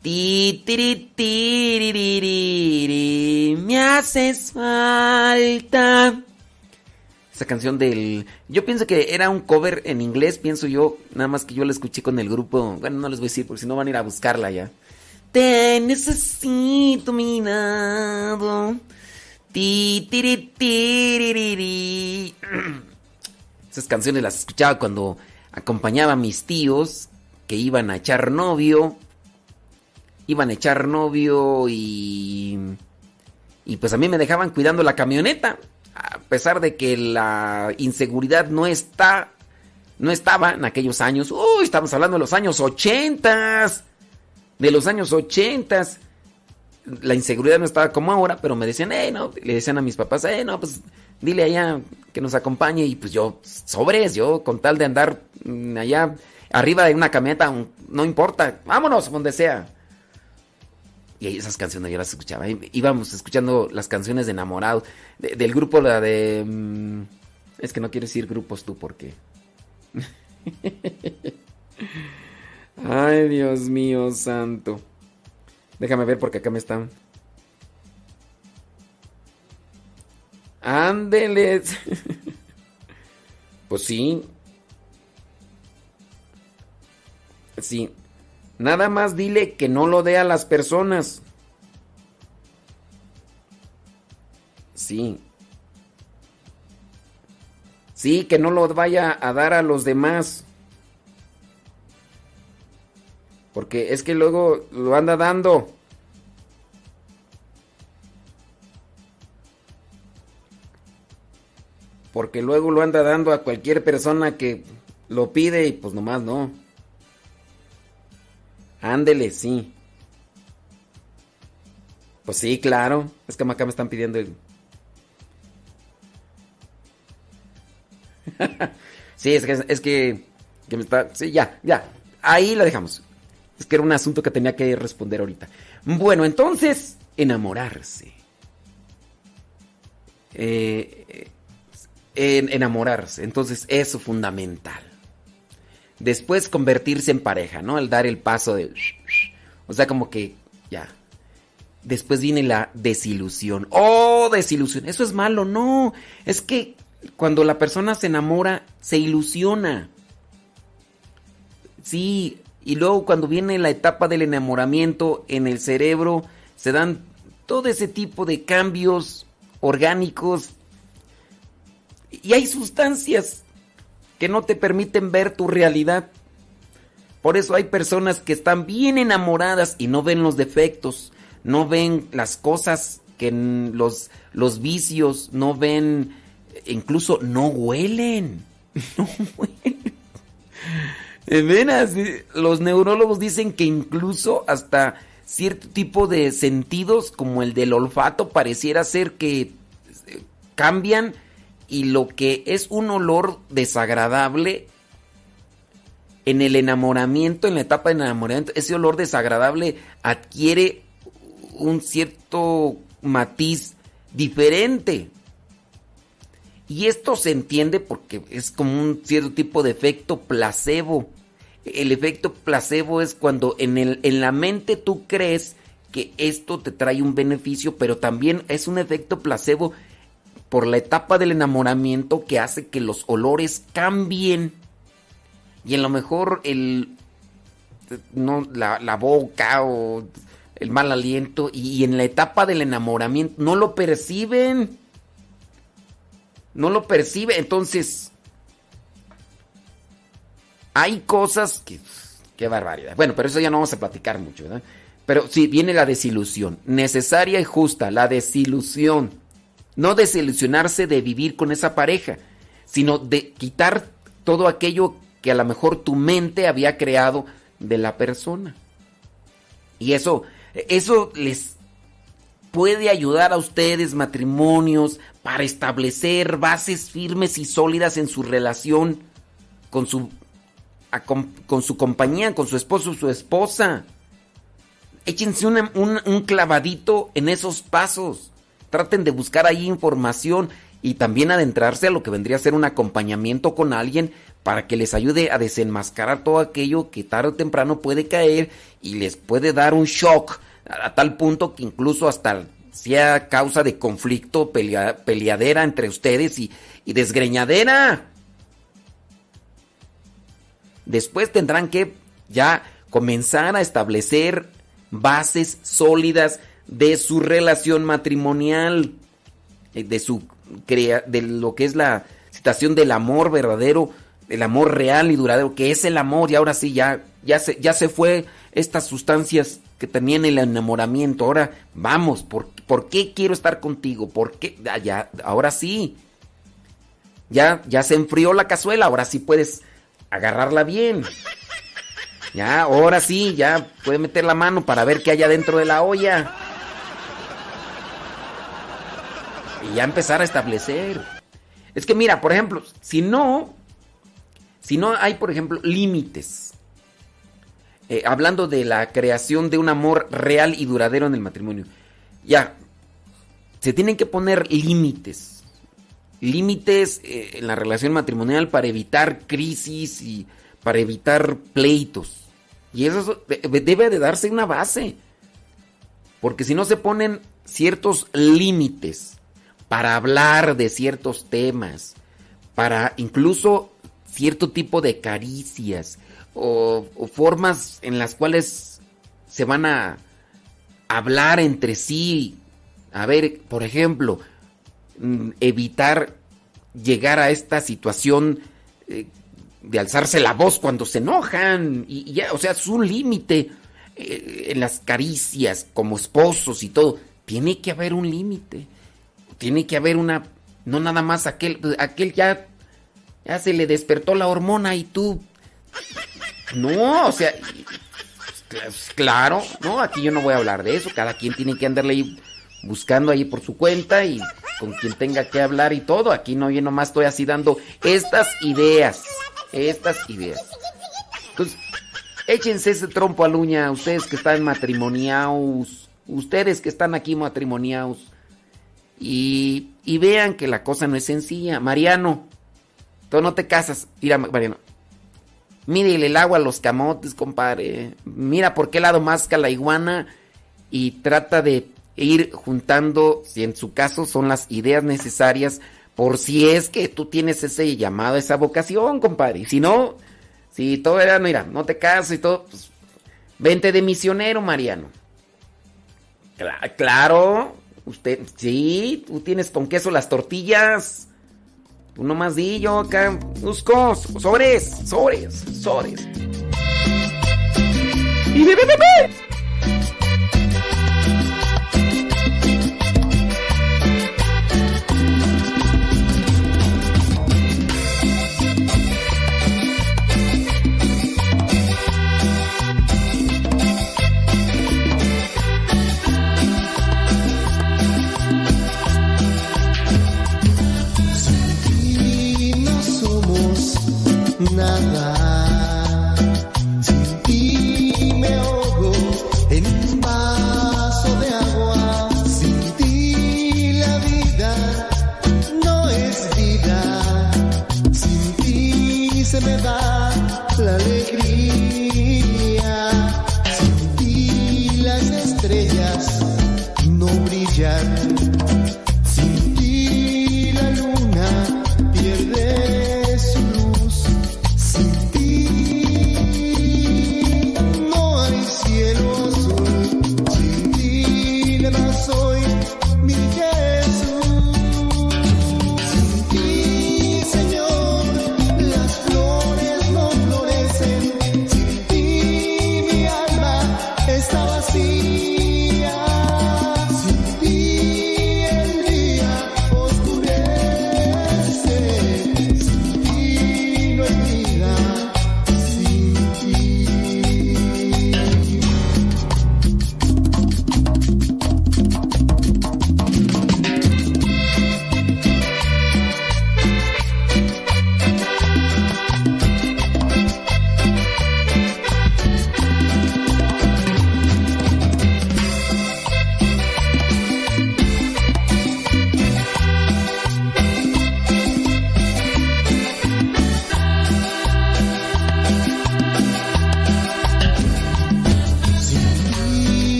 Ti, tiri, tiri, tiri, Me haces falta. Esa canción del... Yo pienso que era un cover en inglés, pienso yo. Nada más que yo la escuché con el grupo. Bueno, no les voy a decir porque si no van a ir a buscarla ya. Te necesito mi lado. Ti, tiri, tiririri. Esas canciones las escuchaba cuando acompañaba a mis tíos que iban a echar novio. Iban a echar novio y... Y pues a mí me dejaban cuidando la camioneta. A pesar de que la inseguridad no está... No estaba en aquellos años. Uy, estamos hablando de los años ochentas. De los años ochentas la inseguridad no estaba como ahora, pero me decían, eh, no, le decían a mis papás, eh, no, pues dile allá que nos acompañe y pues yo, sobres, yo con tal de andar mm, allá arriba de una camioneta, no importa, vámonos donde sea. Y esas canciones yo las escuchaba, íbamos escuchando las canciones de enamorados, del grupo la de... Mm, es que no quiero decir grupos tú porque... Ay, Dios mío, santo. Déjame ver porque acá me están. Ándeles. pues sí. Sí. Nada más dile que no lo dé a las personas. Sí. Sí, que no lo vaya a dar a los demás. Porque es que luego lo anda dando. Porque luego lo anda dando a cualquier persona que lo pide y pues nomás no. Ándele, sí. Pues sí, claro. Es que acá me están pidiendo el... sí, es que, es que, me está... Sí, ya, ya. Ahí la dejamos. Es que era un asunto que tenía que responder ahorita. Bueno, entonces, enamorarse. Eh, enamorarse. Entonces, eso es fundamental. Después, convertirse en pareja, ¿no? Al dar el paso de... O sea, como que ya. Después viene la desilusión. ¡Oh, desilusión! Eso es malo, no. Es que cuando la persona se enamora, se ilusiona. Sí, y luego cuando viene la etapa del enamoramiento en el cerebro, se dan todo ese tipo de cambios orgánicos. Y hay sustancias que no te permiten ver tu realidad. Por eso hay personas que están bien enamoradas y no ven los defectos, no ven las cosas que los, los vicios, no ven, incluso no huelen. No huelen. De los neurólogos dicen que incluso hasta cierto tipo de sentidos, como el del olfato, pareciera ser que eh, cambian y lo que es un olor desagradable en el enamoramiento, en la etapa de enamoramiento, ese olor desagradable adquiere un cierto matiz diferente. Y esto se entiende porque es como un cierto tipo de efecto placebo. El efecto placebo es cuando en, el, en la mente tú crees que esto te trae un beneficio, pero también es un efecto placebo por la etapa del enamoramiento que hace que los olores cambien. Y a lo mejor el no la, la boca o el mal aliento y, y, en la etapa del enamoramiento no lo perciben. No lo percibe, entonces hay cosas que... Qué barbaridad. Bueno, pero eso ya no vamos a platicar mucho, ¿verdad? Pero sí, viene la desilusión. Necesaria y justa, la desilusión. No desilusionarse de vivir con esa pareja, sino de quitar todo aquello que a lo mejor tu mente había creado de la persona. Y eso, eso les puede ayudar a ustedes, matrimonios, para establecer bases firmes y sólidas en su relación con su, con, su compañía, con su esposo su esposa. Échense un, un clavadito en esos pasos. Traten de buscar ahí información y también adentrarse a lo que vendría a ser un acompañamiento con alguien para que les ayude a desenmascarar todo aquello que tarde o temprano puede caer y les puede dar un shock a, a tal punto que incluso hasta sea causa de conflicto, pelea- peleadera entre ustedes y, y desgreñadera. Después tendrán que ya comenzar a establecer bases sólidas de su relación matrimonial, eh, de su crea- de lo que es la situación del amor verdadero, el amor real y duradero, que es el amor y ahora sí ya ya se ya se fue estas sustancias que tenían el enamoramiento. Ahora vamos, ¿por, por qué quiero estar contigo? ¿Por qué? Ah, ya, ahora sí. Ya ya se enfrió la cazuela, ahora sí puedes agarrarla bien. Ya, ahora sí, ya puede meter la mano para ver qué hay adentro de la olla. Y ya empezar a establecer. Es que mira, por ejemplo, si no, si no hay, por ejemplo, límites, eh, hablando de la creación de un amor real y duradero en el matrimonio, ya, se tienen que poner límites. Límites eh, en la relación matrimonial para evitar crisis y para evitar pleitos. Y eso de- debe de darse una base. Porque si no se ponen ciertos límites para hablar de ciertos temas, para incluso cierto tipo de caricias o, formas en las cuales se van a hablar entre sí. A ver, por ejemplo, evitar llegar a esta situación eh, de alzarse la voz cuando se enojan. Y, ya, o sea, es un límite eh, en las caricias como esposos y todo. Tiene que haber un límite. Tiene que haber una. No nada más aquel. Aquel ya. Ya se le despertó la hormona y tú. No, o sea. cl- Claro, no, aquí yo no voy a hablar de eso. Cada quien tiene que andarle ahí buscando ahí por su cuenta y con quien tenga que hablar y todo. Aquí no, yo nomás estoy así dando estas ideas. Estas ideas. Entonces, échense ese trompo a la uña, ustedes que están matrimoniados, ustedes que están aquí matrimoniados, y, y vean que la cosa no es sencilla. Mariano, tú no te casas. Mira, Mariano, mírele el agua a los camotes, compadre. Mira por qué lado masca la iguana y trata de ir juntando, si en su caso son las ideas necesarias, por si es que tú tienes ese llamado, esa vocación, compadre. Si no, si todo era, mira, no te casas y todo, pues, vente de misionero, Mariano. Cla- claro, usted, sí, tú tienes con queso las tortillas. Tú nomás di yo acá, busco, sobres, sobres, sobres. Y ve, ve, nada.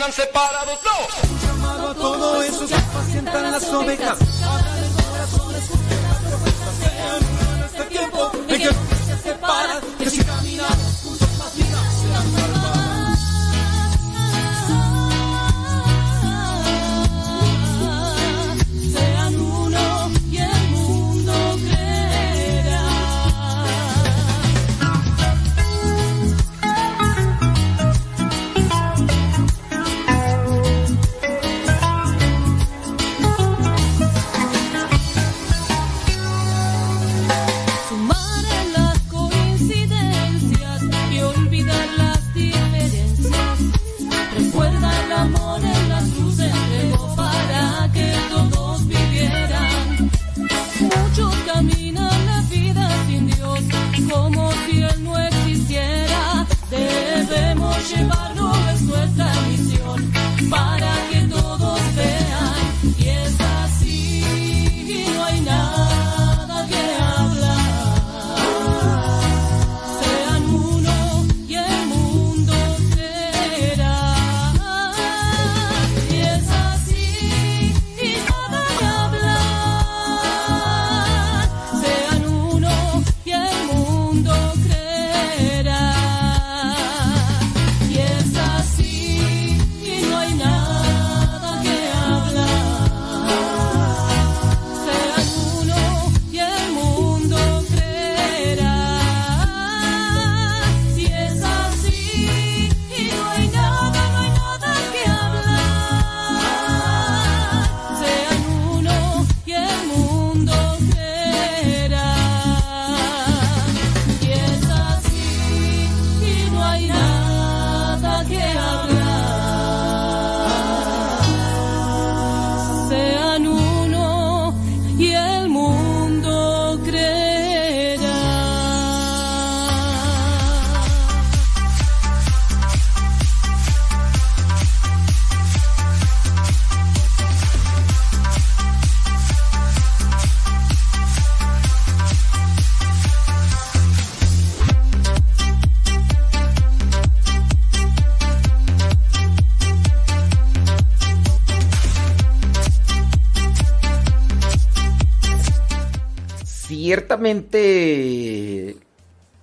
Caminan separados.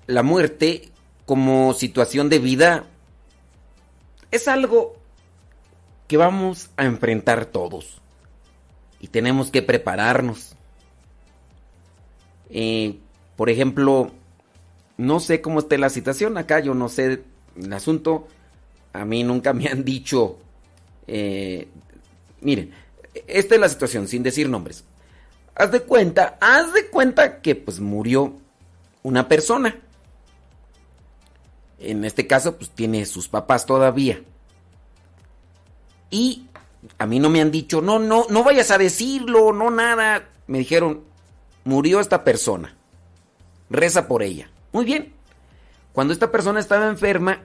La muerte como situación de vida es algo que vamos a enfrentar todos y tenemos que prepararnos. Eh, por ejemplo, no sé cómo esté la situación acá, yo no sé el asunto. A mí nunca me han dicho, eh, miren, esta es la situación, sin decir nombres. Haz de cuenta, haz de cuenta que pues murió una persona. En este caso, pues tiene sus papás todavía. Y a mí no me han dicho, no, no, no vayas a decirlo, no nada. Me dijeron, murió esta persona. Reza por ella. Muy bien. Cuando esta persona estaba enferma,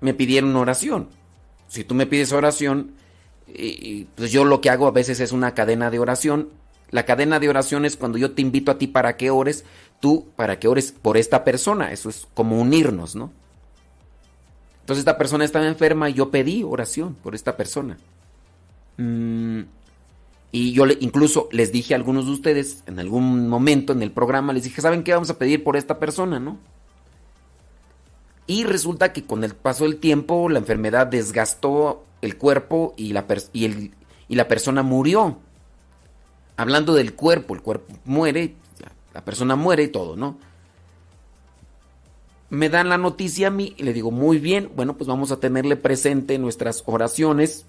me pidieron oración. Si tú me pides oración, y, pues yo lo que hago a veces es una cadena de oración. La cadena de oración es cuando yo te invito a ti para que ores, tú para que ores por esta persona. Eso es como unirnos, ¿no? Entonces esta persona estaba enferma y yo pedí oración por esta persona. Mm, y yo incluso les dije a algunos de ustedes en algún momento en el programa, les dije, ¿saben qué vamos a pedir por esta persona, no? Y resulta que con el paso del tiempo la enfermedad desgastó el cuerpo y la, y la persona murió. Hablando del cuerpo, el cuerpo muere, la persona muere y todo, ¿no? Me dan la noticia a mí y le digo, muy bien, bueno, pues vamos a tenerle presente en nuestras oraciones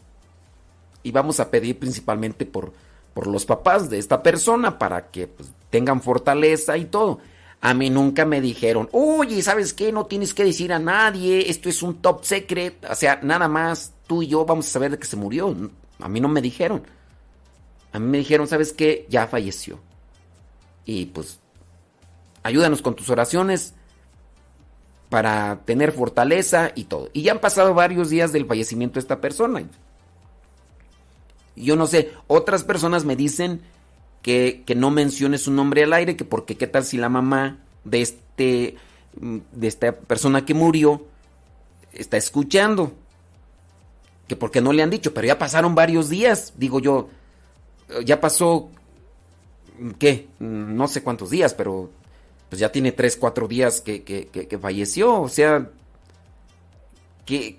y vamos a pedir principalmente por, por los papás de esta persona para que pues, tengan fortaleza y todo. A mí nunca me dijeron, oye, ¿sabes qué? No tienes que decir a nadie, esto es un top secret, o sea, nada más tú y yo vamos a saber de que se murió. A mí no me dijeron. A mí me dijeron, ¿sabes qué? Ya falleció. Y pues, ayúdanos con tus oraciones para tener fortaleza y todo. Y ya han pasado varios días del fallecimiento de esta persona. Yo no sé, otras personas me dicen que, que, no mencione su nombre al aire, que porque qué tal si la mamá de este de esta persona que murió está escuchando. Que porque no le han dicho, pero ya pasaron varios días, digo yo, ya pasó ¿qué? No sé cuántos días, pero pues ya tiene tres, cuatro días que, que, que falleció, o sea, ¿qué,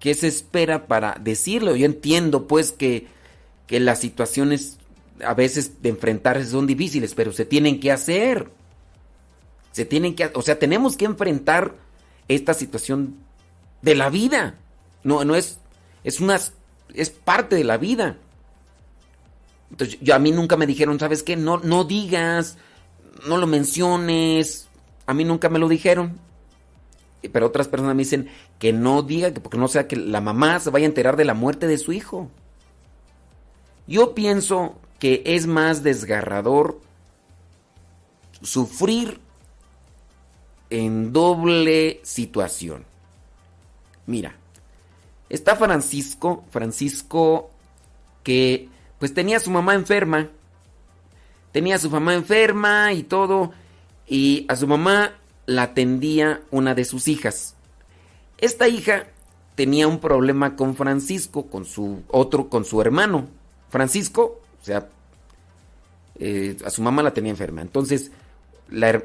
¿qué se espera para decirlo? Yo entiendo pues que que las situaciones a veces de enfrentarse son difíciles, pero se tienen que hacer. Se tienen que, o sea, tenemos que enfrentar esta situación de la vida. No, no es, es una, es parte de la vida. Entonces, yo a mí nunca me dijeron, ¿sabes qué? No, no digas, no lo menciones. A mí nunca me lo dijeron. Pero otras personas me dicen que no diga, porque no sea que la mamá se vaya a enterar de la muerte de su hijo. Yo pienso que es más desgarrador sufrir en doble situación. Mira, está Francisco, Francisco que pues tenía a su mamá enferma, tenía a su mamá enferma y todo, y a su mamá la atendía una de sus hijas. Esta hija tenía un problema con Francisco, con su otro, con su hermano. Francisco, o sea, eh, a su mamá la tenía enferma. Entonces,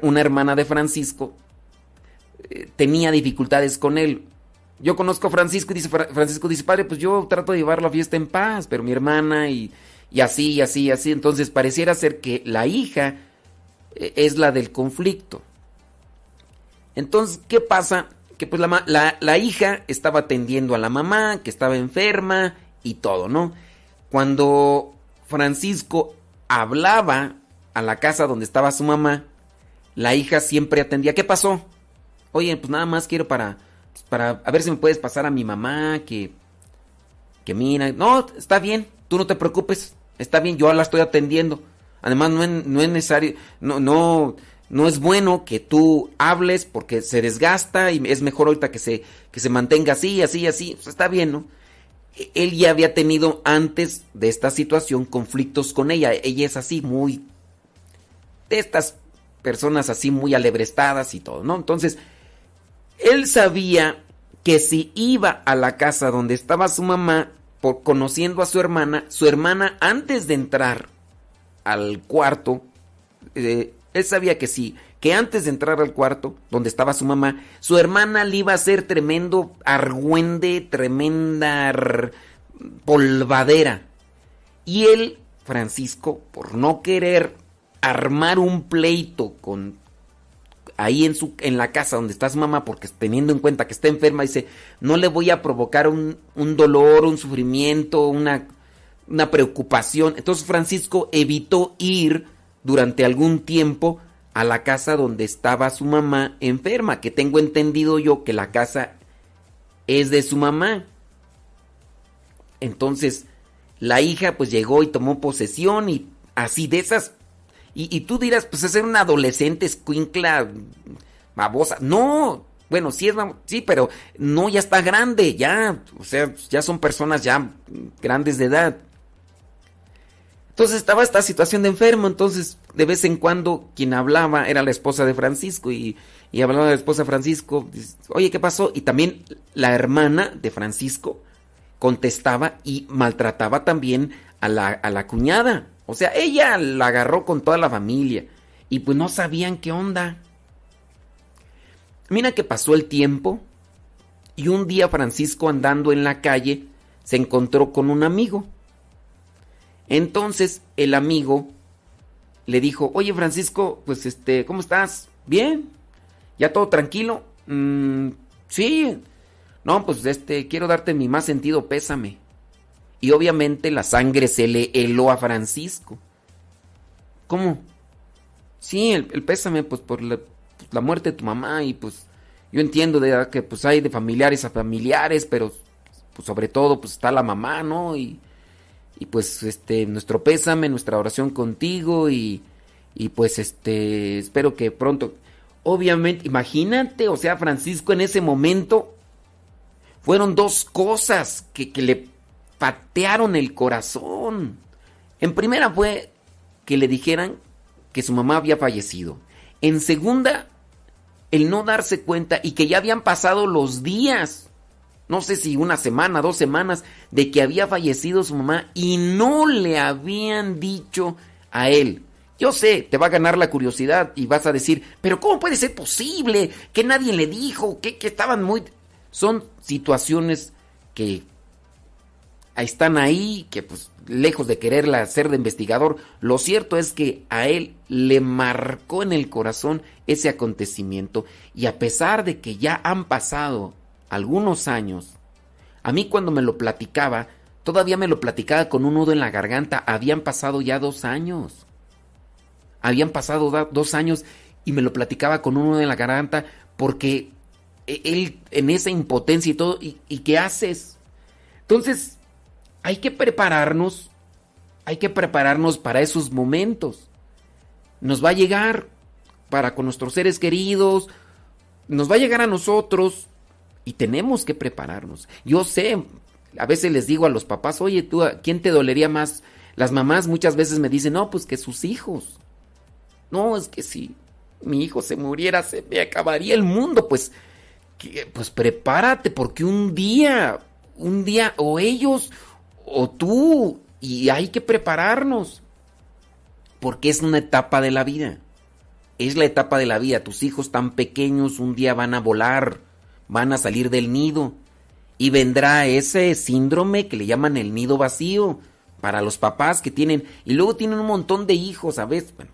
una hermana de Francisco eh, tenía dificultades con él. Yo conozco a Francisco y dice, Francisco dice, padre, pues yo trato de llevar la fiesta en paz, pero mi hermana y, y así, y así, y así. Entonces pareciera ser que la hija eh, es la del conflicto. Entonces, ¿qué pasa? Que pues la, la, la hija estaba atendiendo a la mamá, que estaba enferma y todo, ¿no? Cuando Francisco hablaba a la casa donde estaba su mamá, la hija siempre atendía. ¿Qué pasó? Oye, pues nada más quiero para, para a ver si me puedes pasar a mi mamá, que, que mira. No, está bien, tú no te preocupes, está bien, yo la estoy atendiendo. Además, no es, no es necesario, no, no, no es bueno que tú hables porque se desgasta y es mejor ahorita que se, que se mantenga así, así, así. Pues está bien, ¿no? él ya había tenido antes de esta situación conflictos con ella. Ella es así, muy... de estas personas así muy alebrestadas y todo, ¿no? Entonces, él sabía que si iba a la casa donde estaba su mamá, por conociendo a su hermana, su hermana antes de entrar al cuarto, eh, Él sabía que sí, que antes de entrar al cuarto donde estaba su mamá, su hermana le iba a hacer tremendo argüende, tremenda polvadera. Y él, Francisco, por no querer armar un pleito con ahí en su en la casa donde está su mamá, porque teniendo en cuenta que está enferma, dice, no le voy a provocar un, un dolor, un sufrimiento, una, una preocupación. Entonces Francisco evitó ir durante algún tiempo a la casa donde estaba su mamá enferma, que tengo entendido yo que la casa es de su mamá. Entonces, la hija pues llegó y tomó posesión y así de esas. Y, tú dirás, pues es una adolescente escuincla babosa. No, bueno, sí es sí, pero no ya está grande, ya, o sea, ya son personas ya grandes de edad. Entonces estaba esta situación de enfermo, entonces de vez en cuando quien hablaba era la esposa de Francisco y, y hablaba de la esposa de Francisco, oye, ¿qué pasó? Y también la hermana de Francisco contestaba y maltrataba también a la, a la cuñada. O sea, ella la agarró con toda la familia y pues no sabían qué onda. Mira que pasó el tiempo y un día Francisco andando en la calle se encontró con un amigo. Entonces el amigo le dijo, oye Francisco, pues este, ¿cómo estás? ¿Bien? ¿Ya todo tranquilo? "Mm, sí. No, pues este, quiero darte mi más sentido pésame. Y obviamente la sangre se le heló a Francisco. ¿Cómo? Sí, el, pésame pues por la, pues, la muerte de tu mamá y pues yo entiendo de que pues hay de familiares a familiares, pero pues sobre todo pues está la mamá, ¿no? Y, y pues este nuestro pésame, nuestra oración contigo y, y pues este espero que pronto obviamente imagínate, o sea, Francisco en ese momento fueron dos cosas que, que le patearon el corazón. En primera fue que le dijeran que su mamá había fallecido. En segunda, el no darse cuenta y que ya habían pasado los días, no sé si una semana, dos semanas, de que había fallecido su mamá y no le habían dicho a él. Yo sé, te va a ganar la curiosidad y vas a decir, pero ¿cómo puede ser posible que nadie le dijo, que, que estaban muy... Son situaciones que están ahí, que pues lejos de quererla hacer de investigador, lo cierto es que a él le marcó en el corazón ese acontecimiento. Y a pesar de que ya han pasado algunos años, a mí cuando me lo platicaba, todavía me lo platicaba con un nudo en la garganta, habían pasado ya dos años, habían pasado dos años y me lo platicaba con un nudo en la garganta porque e- él en esa impotencia y todo, ¿y, y qué haces? Entonces, hay que prepararnos, hay que prepararnos para esos momentos. Nos va a llegar para con nuestros seres queridos, nos va a llegar a nosotros y tenemos que prepararnos. Yo sé, a veces les digo a los papás, oye, tú, ¿a quién te dolería más? Las mamás muchas veces me dicen, no, pues que sus hijos. No, es que si mi hijo se muriera, se me acabaría el mundo. Pues, pues prepárate, porque un día, un día, o ellos, o tú, y hay que prepararnos. Porque es una etapa de la vida. Es la etapa de la vida. Tus hijos tan pequeños un día van a volar, van a salir del nido. Y vendrá ese síndrome que le llaman el nido vacío para los papás que tienen. Y luego tienen un montón de hijos, veces. Bueno,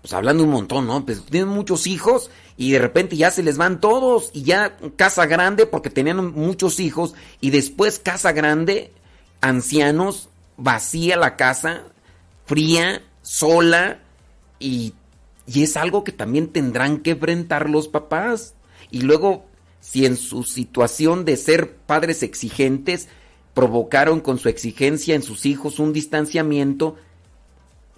pues hablando un montón, ¿no? Pues tienen muchos hijos y de repente ya se les van todos y ya casa grande porque tenían muchos hijos y después casa grande, ancianos, vacía la casa, fría, sola y, y es algo que también tendrán que enfrentar los papás. Y luego, si en su situación de ser padres exigentes provocaron con su exigencia en sus hijos un distanciamiento,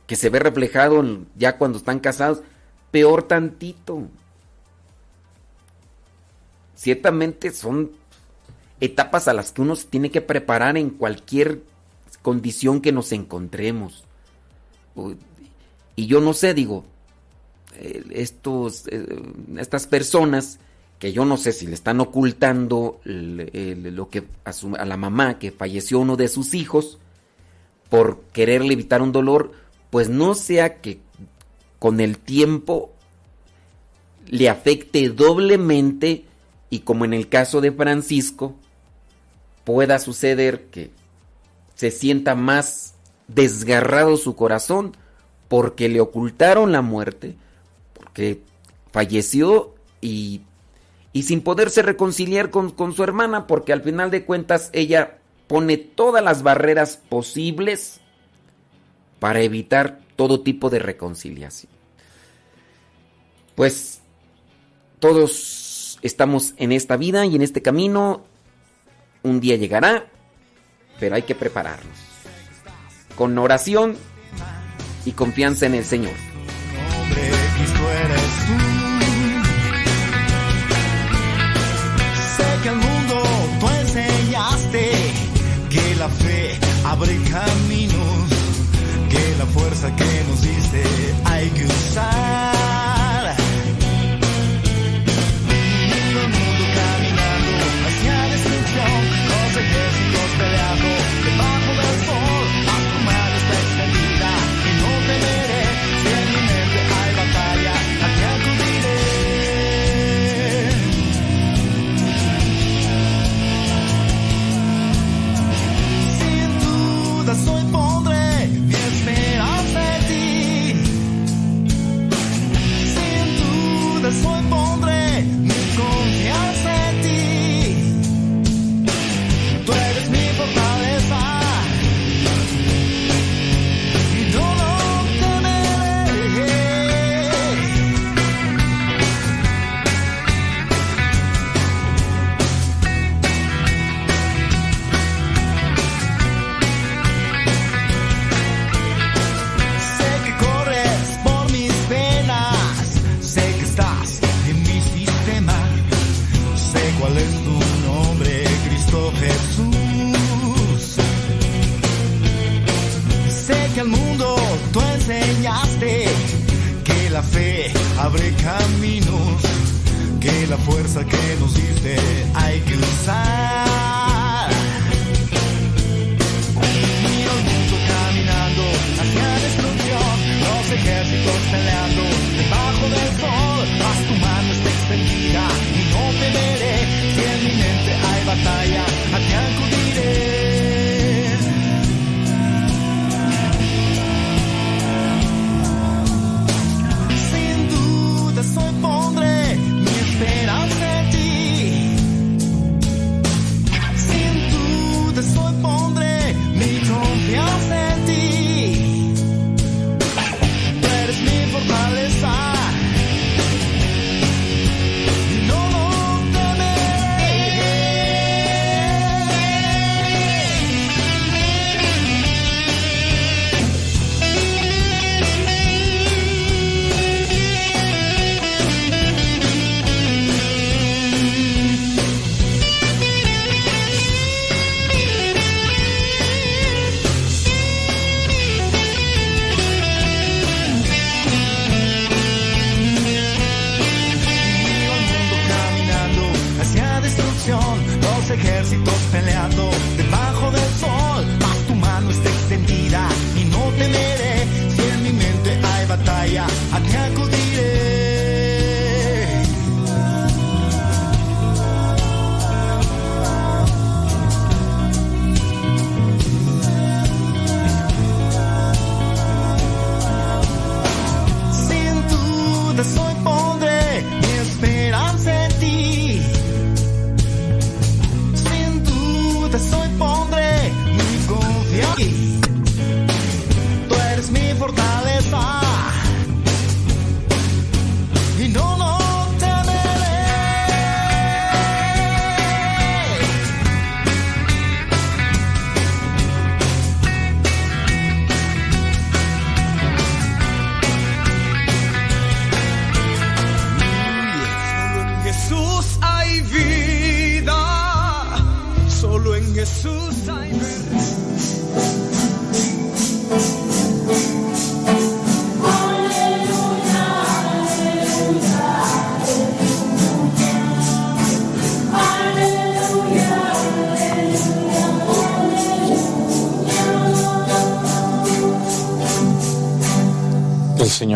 que se ve reflejado ya cuando están casados, peor tantito. Ciertamente son etapas a las que uno se tiene que preparar en cualquier condición que nos encontremos. Y yo no sé, digo, eh, estos, eh, estas personas que yo no sé si le están ocultando lo que a, a la mamá que falleció uno de sus hijos por quererle evitar un dolor, pues no sea que con el tiempo le afecte doblemente y como en el caso de Francisco, pueda suceder que se sienta más desgarrado su corazón porque le ocultaron la muerte, porque falleció y, y sin poderse reconciliar con, con su hermana porque al final de cuentas ella pone todas las barreras posibles para evitar todo tipo de reconciliación. Pues todos estamos en esta vida y en este camino un día llegará, pero hay que prepararnos. Con oración y confianza en el Señor. Sé que al mundo tú enseñaste que la fe abre caminos, que la fuerza que nos diste hay que usar.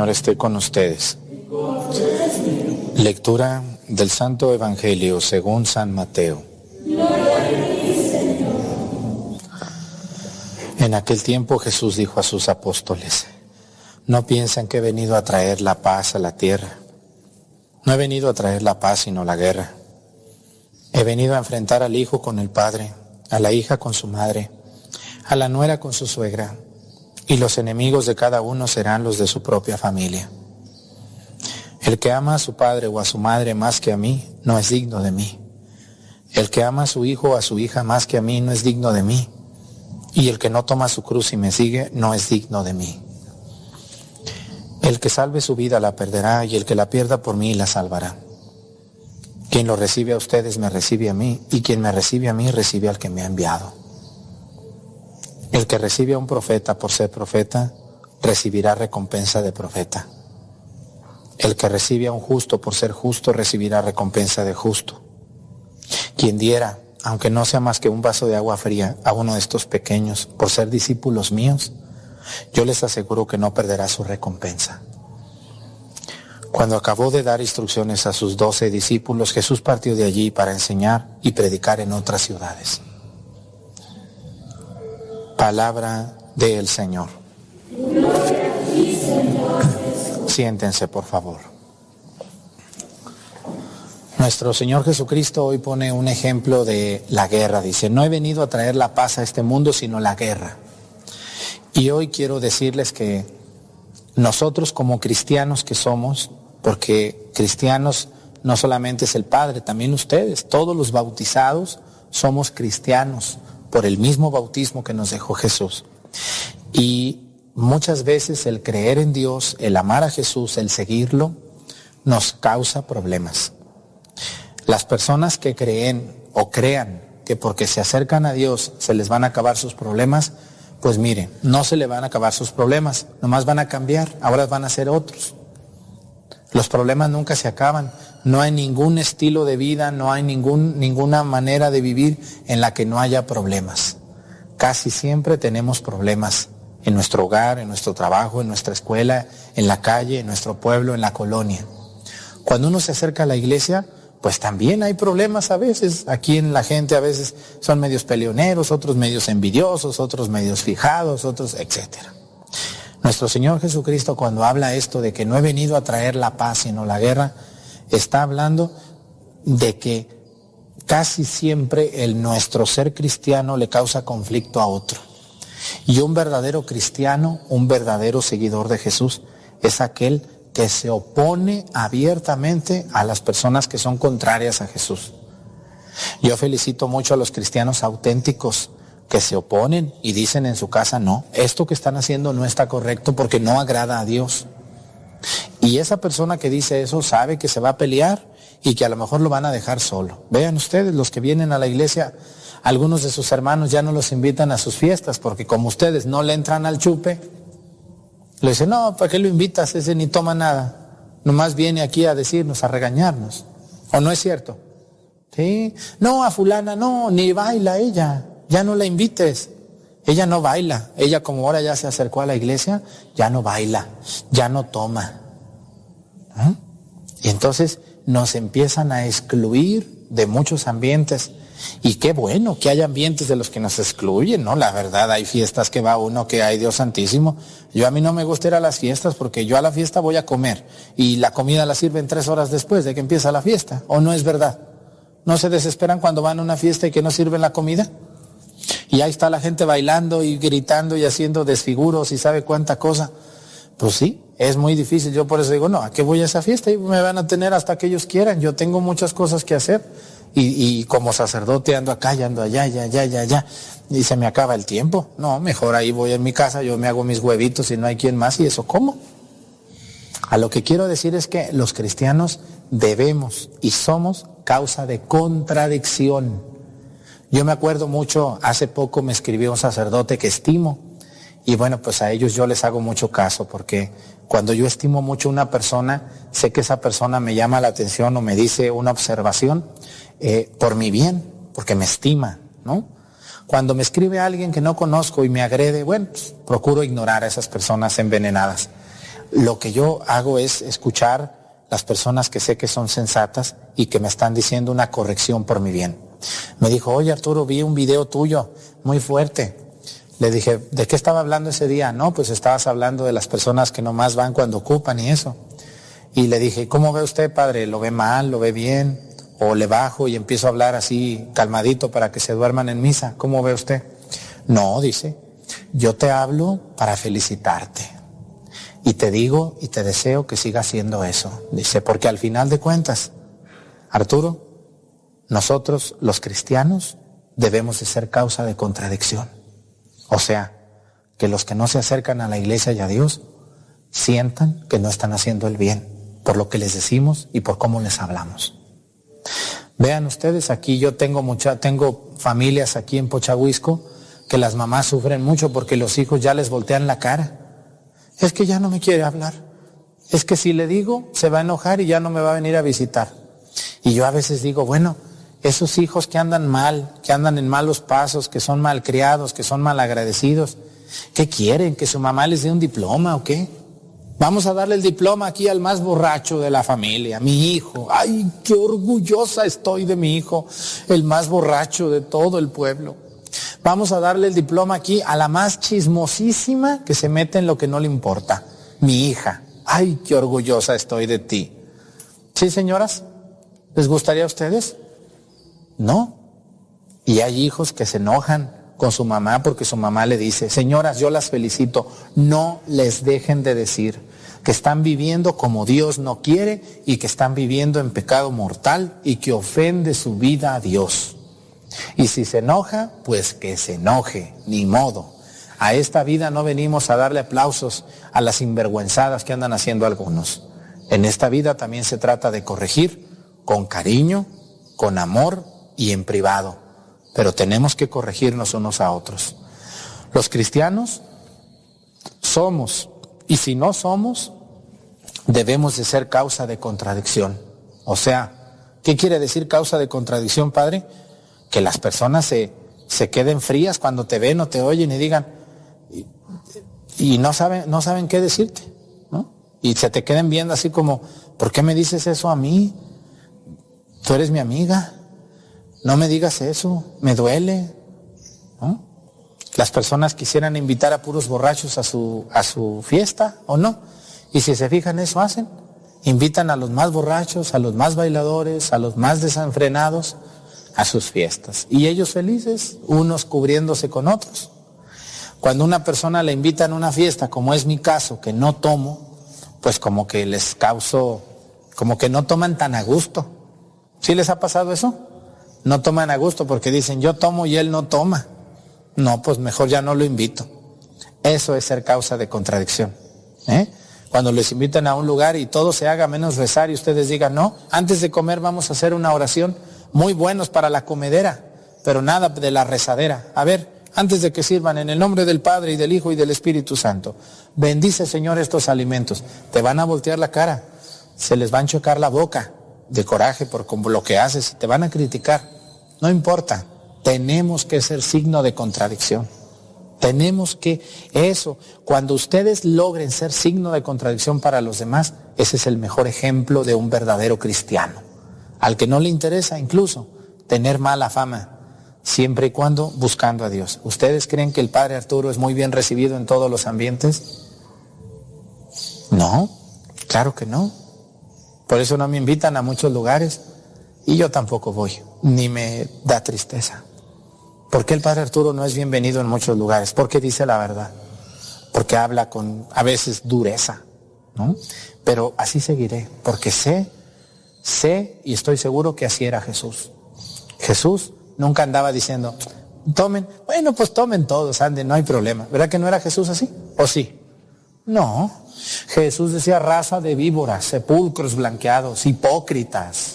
Señor esté con ustedes. Lectura del Santo Evangelio según San Mateo. En aquel tiempo Jesús dijo a sus apóstoles, no piensen que he venido a traer la paz a la tierra. No he venido a traer la paz sino la guerra. He venido a enfrentar al hijo con el padre, a la hija con su madre, a la nuera con su suegra, y los enemigos de cada uno serán los de su propia familia. El que ama a su padre o a su madre más que a mí, no es digno de mí. El que ama a su hijo o a su hija más que a mí, no es digno de mí. Y el que no toma su cruz y me sigue, no es digno de mí. El que salve su vida la perderá y el que la pierda por mí la salvará. Quien lo recibe a ustedes me recibe a mí y quien me recibe a mí recibe al que me ha enviado. El que recibe a un profeta por ser profeta recibirá recompensa de profeta. El que recibe a un justo por ser justo recibirá recompensa de justo. Quien diera, aunque no sea más que un vaso de agua fría, a uno de estos pequeños por ser discípulos míos, yo les aseguro que no perderá su recompensa. Cuando acabó de dar instrucciones a sus doce discípulos, Jesús partió de allí para enseñar y predicar en otras ciudades. Palabra del Señor. Siéntense, por favor. Nuestro Señor Jesucristo hoy pone un ejemplo de la guerra. Dice, no he venido a traer la paz a este mundo, sino la guerra. Y hoy quiero decirles que nosotros como cristianos que somos, porque cristianos no solamente es el Padre, también ustedes, todos los bautizados somos cristianos por el mismo bautismo que nos dejó Jesús. Y muchas veces el creer en Dios, el amar a Jesús, el seguirlo, nos causa problemas. Las personas que creen o crean que porque se acercan a Dios se les van a acabar sus problemas, pues miren, no se le van a acabar sus problemas, nomás van a cambiar, ahora van a ser otros. Los problemas nunca se acaban, no hay ningún estilo de vida, no hay ningún, ninguna manera de vivir en la que no haya problemas. Casi siempre tenemos problemas en nuestro hogar, en nuestro trabajo, en nuestra escuela, en la calle, en nuestro pueblo, en la colonia. Cuando uno se acerca a la iglesia, pues también hay problemas a veces. Aquí en la gente a veces son medios peleoneros, otros medios envidiosos, otros medios fijados, otros, etc. Nuestro Señor Jesucristo cuando habla esto de que no he venido a traer la paz sino la guerra, está hablando de que casi siempre el nuestro ser cristiano le causa conflicto a otro. Y un verdadero cristiano, un verdadero seguidor de Jesús, es aquel que se opone abiertamente a las personas que son contrarias a Jesús. Yo felicito mucho a los cristianos auténticos que se oponen y dicen en su casa, no, esto que están haciendo no está correcto porque no agrada a Dios. Y esa persona que dice eso sabe que se va a pelear y que a lo mejor lo van a dejar solo. Vean ustedes, los que vienen a la iglesia, algunos de sus hermanos ya no los invitan a sus fiestas porque como ustedes no le entran al chupe, le dice, no, ¿para qué lo invitas? Ese ni toma nada. Nomás viene aquí a decirnos, a regañarnos. ¿O no es cierto? ¿Sí? No, a fulana, no, ni baila ella. Ya no la invites. Ella no baila. Ella como ahora ya se acercó a la iglesia, ya no baila, ya no toma. ¿Ah? Y entonces nos empiezan a excluir de muchos ambientes y qué bueno que hay ambientes de los que nos excluyen, ¿no? La verdad, hay fiestas que va uno que hay Dios Santísimo. Yo a mí no me gusta ir a las fiestas porque yo a la fiesta voy a comer y la comida la sirven tres horas después de que empieza la fiesta. ¿O no es verdad? ¿No se desesperan cuando van a una fiesta y que no sirven la comida? Y ahí está la gente bailando y gritando y haciendo desfiguros y sabe cuánta cosa. Pues sí, es muy difícil. Yo por eso digo, no, ¿a qué voy a esa fiesta? Y me van a tener hasta que ellos quieran. Yo tengo muchas cosas que hacer y, como sacerdote ando acá y ando allá, ya, ya, ya, ya, y se me acaba el tiempo. No, mejor ahí voy en mi casa, yo me hago mis huevitos y no hay quien más y eso como. A lo que quiero decir es que los cristianos debemos y somos causa de contradicción. Yo me acuerdo mucho, hace poco me escribió un sacerdote que estimo y bueno, pues a ellos yo les hago mucho caso porque cuando yo estimo mucho a una persona, sé que esa persona me llama la atención o me dice una observación eh, por mi bien, porque me estima, ¿no? Cuando me escribe alguien que no conozco y me agrede, bueno, pues, procuro ignorar a esas personas envenenadas. Lo que yo hago es escuchar las personas que sé que son sensatas y que me están diciendo una corrección por mi bien. Me dijo, oye Arturo, vi un video tuyo muy fuerte. Le dije, ¿de qué estaba hablando ese día? No, pues estabas hablando de las personas que nomás van cuando ocupan y eso. Y le dije, ¿cómo ve usted, padre? ¿Lo ve mal? ¿Lo ve bien? O le bajo y empiezo a hablar así calmadito para que se duerman en misa. ¿Cómo ve usted? No, dice, yo te hablo para felicitarte. Y te digo y te deseo que sigas haciendo eso. Dice, porque al final de cuentas, Arturo, nosotros los cristianos debemos de ser causa de contradicción. O sea, que los que no se acercan a la iglesia y a Dios sientan que no están haciendo el bien por lo que les decimos y por cómo les hablamos. Vean ustedes, aquí yo tengo mucha, tengo familias aquí en Pochahuisco que las mamás sufren mucho porque los hijos ya les voltean la cara. Es que ya no me quiere hablar. Es que si le digo, se va a enojar y ya no me va a venir a visitar. Y yo a veces digo, bueno, esos hijos que andan mal, que andan en malos pasos, que son malcriados, que son malagradecidos, ¿qué quieren? ¿Que su mamá les dé un diploma o qué? Vamos a darle el diploma aquí al más borracho de la familia, mi hijo. Ay, qué orgullosa estoy de mi hijo, el más borracho de todo el pueblo. Vamos a darle el diploma aquí a la más chismosísima que se mete en lo que no le importa, mi hija. Ay, qué orgullosa estoy de ti. ¿Sí, señoras? ¿Les gustaría a ustedes? No. Y hay hijos que se enojan con su mamá porque su mamá le dice, señoras, yo las felicito, no les dejen de decir que están viviendo como Dios no quiere y que están viviendo en pecado mortal y que ofende su vida a Dios. Y si se enoja, pues que se enoje, ni modo. A esta vida no venimos a darle aplausos a las sinvergüenzadas que andan haciendo algunos. En esta vida también se trata de corregir con cariño, con amor y en privado pero tenemos que corregirnos unos a otros. Los cristianos somos, y si no somos, debemos de ser causa de contradicción. O sea, ¿qué quiere decir causa de contradicción, Padre? Que las personas se, se queden frías cuando te ven o te oyen y digan, y, y no, saben, no saben qué decirte, ¿no? Y se te queden viendo así como, ¿por qué me dices eso a mí? Tú eres mi amiga no me digas eso, me duele. ¿no? Las personas quisieran invitar a puros borrachos a su, a su fiesta o no. Y si se fijan, eso hacen. Invitan a los más borrachos, a los más bailadores, a los más desenfrenados a sus fiestas. Y ellos felices, unos cubriéndose con otros. Cuando una persona le invitan a una fiesta, como es mi caso, que no tomo, pues como que les causo, como que no toman tan a gusto. ¿Sí les ha pasado eso? No toman a gusto porque dicen yo tomo y él no toma. No, pues mejor ya no lo invito. Eso es ser causa de contradicción. ¿eh? Cuando les invitan a un lugar y todo se haga menos rezar y ustedes digan, no, antes de comer vamos a hacer una oración, muy buenos para la comedera, pero nada de la rezadera. A ver, antes de que sirvan en el nombre del Padre y del Hijo y del Espíritu Santo, bendice Señor estos alimentos. Te van a voltear la cara, se les va a enchocar la boca de coraje por lo que haces, te van a criticar. No importa, tenemos que ser signo de contradicción. Tenemos que, eso, cuando ustedes logren ser signo de contradicción para los demás, ese es el mejor ejemplo de un verdadero cristiano. Al que no le interesa incluso tener mala fama, siempre y cuando buscando a Dios. ¿Ustedes creen que el Padre Arturo es muy bien recibido en todos los ambientes? No, claro que no. Por eso no me invitan a muchos lugares y yo tampoco voy, ni me da tristeza. Porque el Padre Arturo no es bienvenido en muchos lugares? Porque dice la verdad. Porque habla con a veces dureza, ¿no? Pero así seguiré, porque sé, sé y estoy seguro que así era Jesús. Jesús nunca andaba diciendo, tomen, bueno, pues tomen todos, anden, no hay problema. ¿Verdad que no era Jesús así? ¿O sí? No. Jesús decía raza de víboras, sepulcros blanqueados, hipócritas.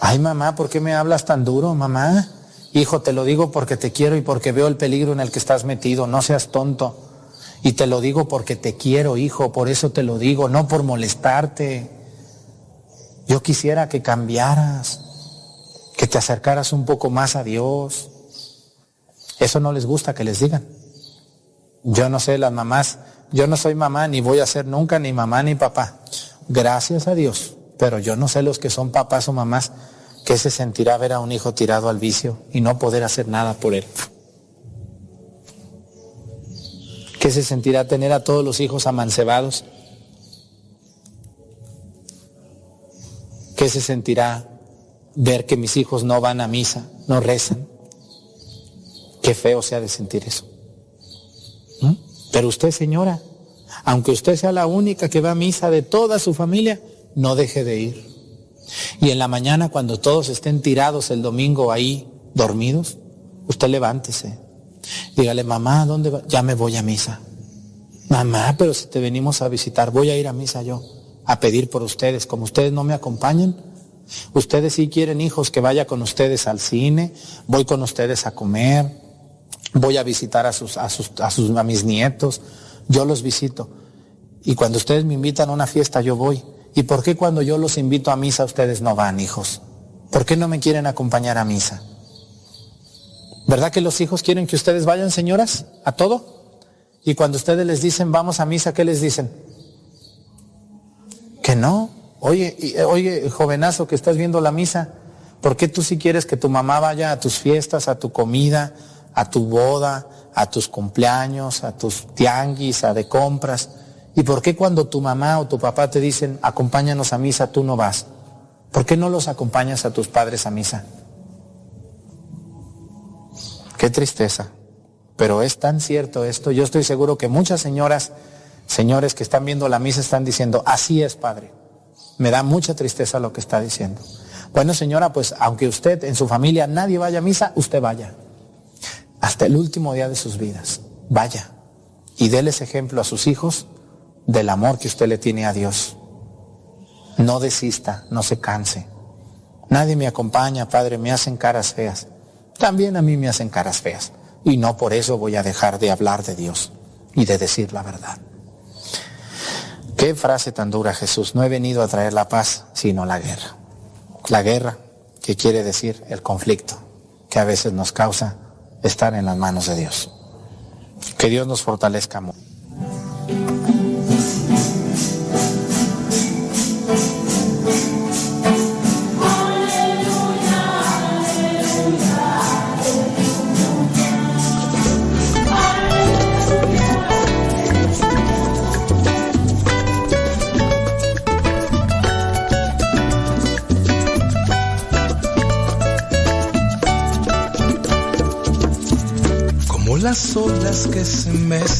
Ay, mamá, ¿por qué me hablas tan duro, mamá? Hijo, te lo digo porque te quiero y porque veo el peligro en el que estás metido. No seas tonto. Y te lo digo porque te quiero, hijo, por eso te lo digo, no por molestarte. Yo quisiera que cambiaras, que te acercaras un poco más a Dios. Eso no les gusta que les digan. Yo no sé, las mamás Yo no soy mamá, ni voy a ser nunca ni mamá ni papá. Gracias a Dios. Pero yo no sé los que son papás o mamás, qué se sentirá ver a un hijo tirado al vicio y no poder hacer nada por él. ¿Qué se sentirá tener a todos los hijos amancebados? ¿Qué se sentirá ver que mis hijos no van a misa, no rezan? Qué feo se ha de sentir eso. ¿Mm? Pero usted, señora, aunque usted sea la única que va a misa de toda su familia, no deje de ir. Y en la mañana, cuando todos estén tirados el domingo ahí, dormidos, usted levántese. Dígale, mamá, ¿dónde va? Ya me voy a misa. Mamá, pero si te venimos a visitar, voy a ir a misa yo, a pedir por ustedes. Como ustedes no me acompañan, ustedes sí quieren hijos que vaya con ustedes al cine, voy con ustedes a comer, voy a visitar a sus, a sus, a sus, a mis nietos, yo los visito. Y cuando ustedes me invitan a una fiesta, yo voy. ¿Y por qué cuando yo los invito a misa ustedes no van, hijos? ¿Por qué no me quieren acompañar a misa? ¿Verdad que los hijos quieren que ustedes vayan, señoras, a todo? Y cuando ustedes les dicen vamos a misa, ¿qué les dicen? Que no. Oye, oye, jovenazo que estás viendo la misa, ¿por qué tú sí quieres que tu mamá vaya a tus fiestas, a tu comida, a tu boda, a tus cumpleaños, a tus tianguis, a de compras? ¿Y por qué cuando tu mamá o tu papá te dicen, acompáñanos a misa, tú no vas? ¿Por qué no los acompañas a tus padres a misa? Qué tristeza. Pero es tan cierto esto. Yo estoy seguro que muchas señoras, señores que están viendo la misa están diciendo, así es, Padre. Me da mucha tristeza lo que está diciendo. Bueno, señora, pues aunque usted en su familia nadie vaya a misa, usted vaya. Hasta el último día de sus vidas. Vaya. Y déles ejemplo a sus hijos del amor que usted le tiene a Dios. No desista, no se canse. Nadie me acompaña, Padre, me hacen caras feas. También a mí me hacen caras feas. Y no por eso voy a dejar de hablar de Dios y de decir la verdad. Qué frase tan dura, Jesús. No he venido a traer la paz, sino la guerra. La guerra, que quiere decir el conflicto, que a veces nos causa estar en las manos de Dios. Que Dios nos fortalezca mucho. Que se me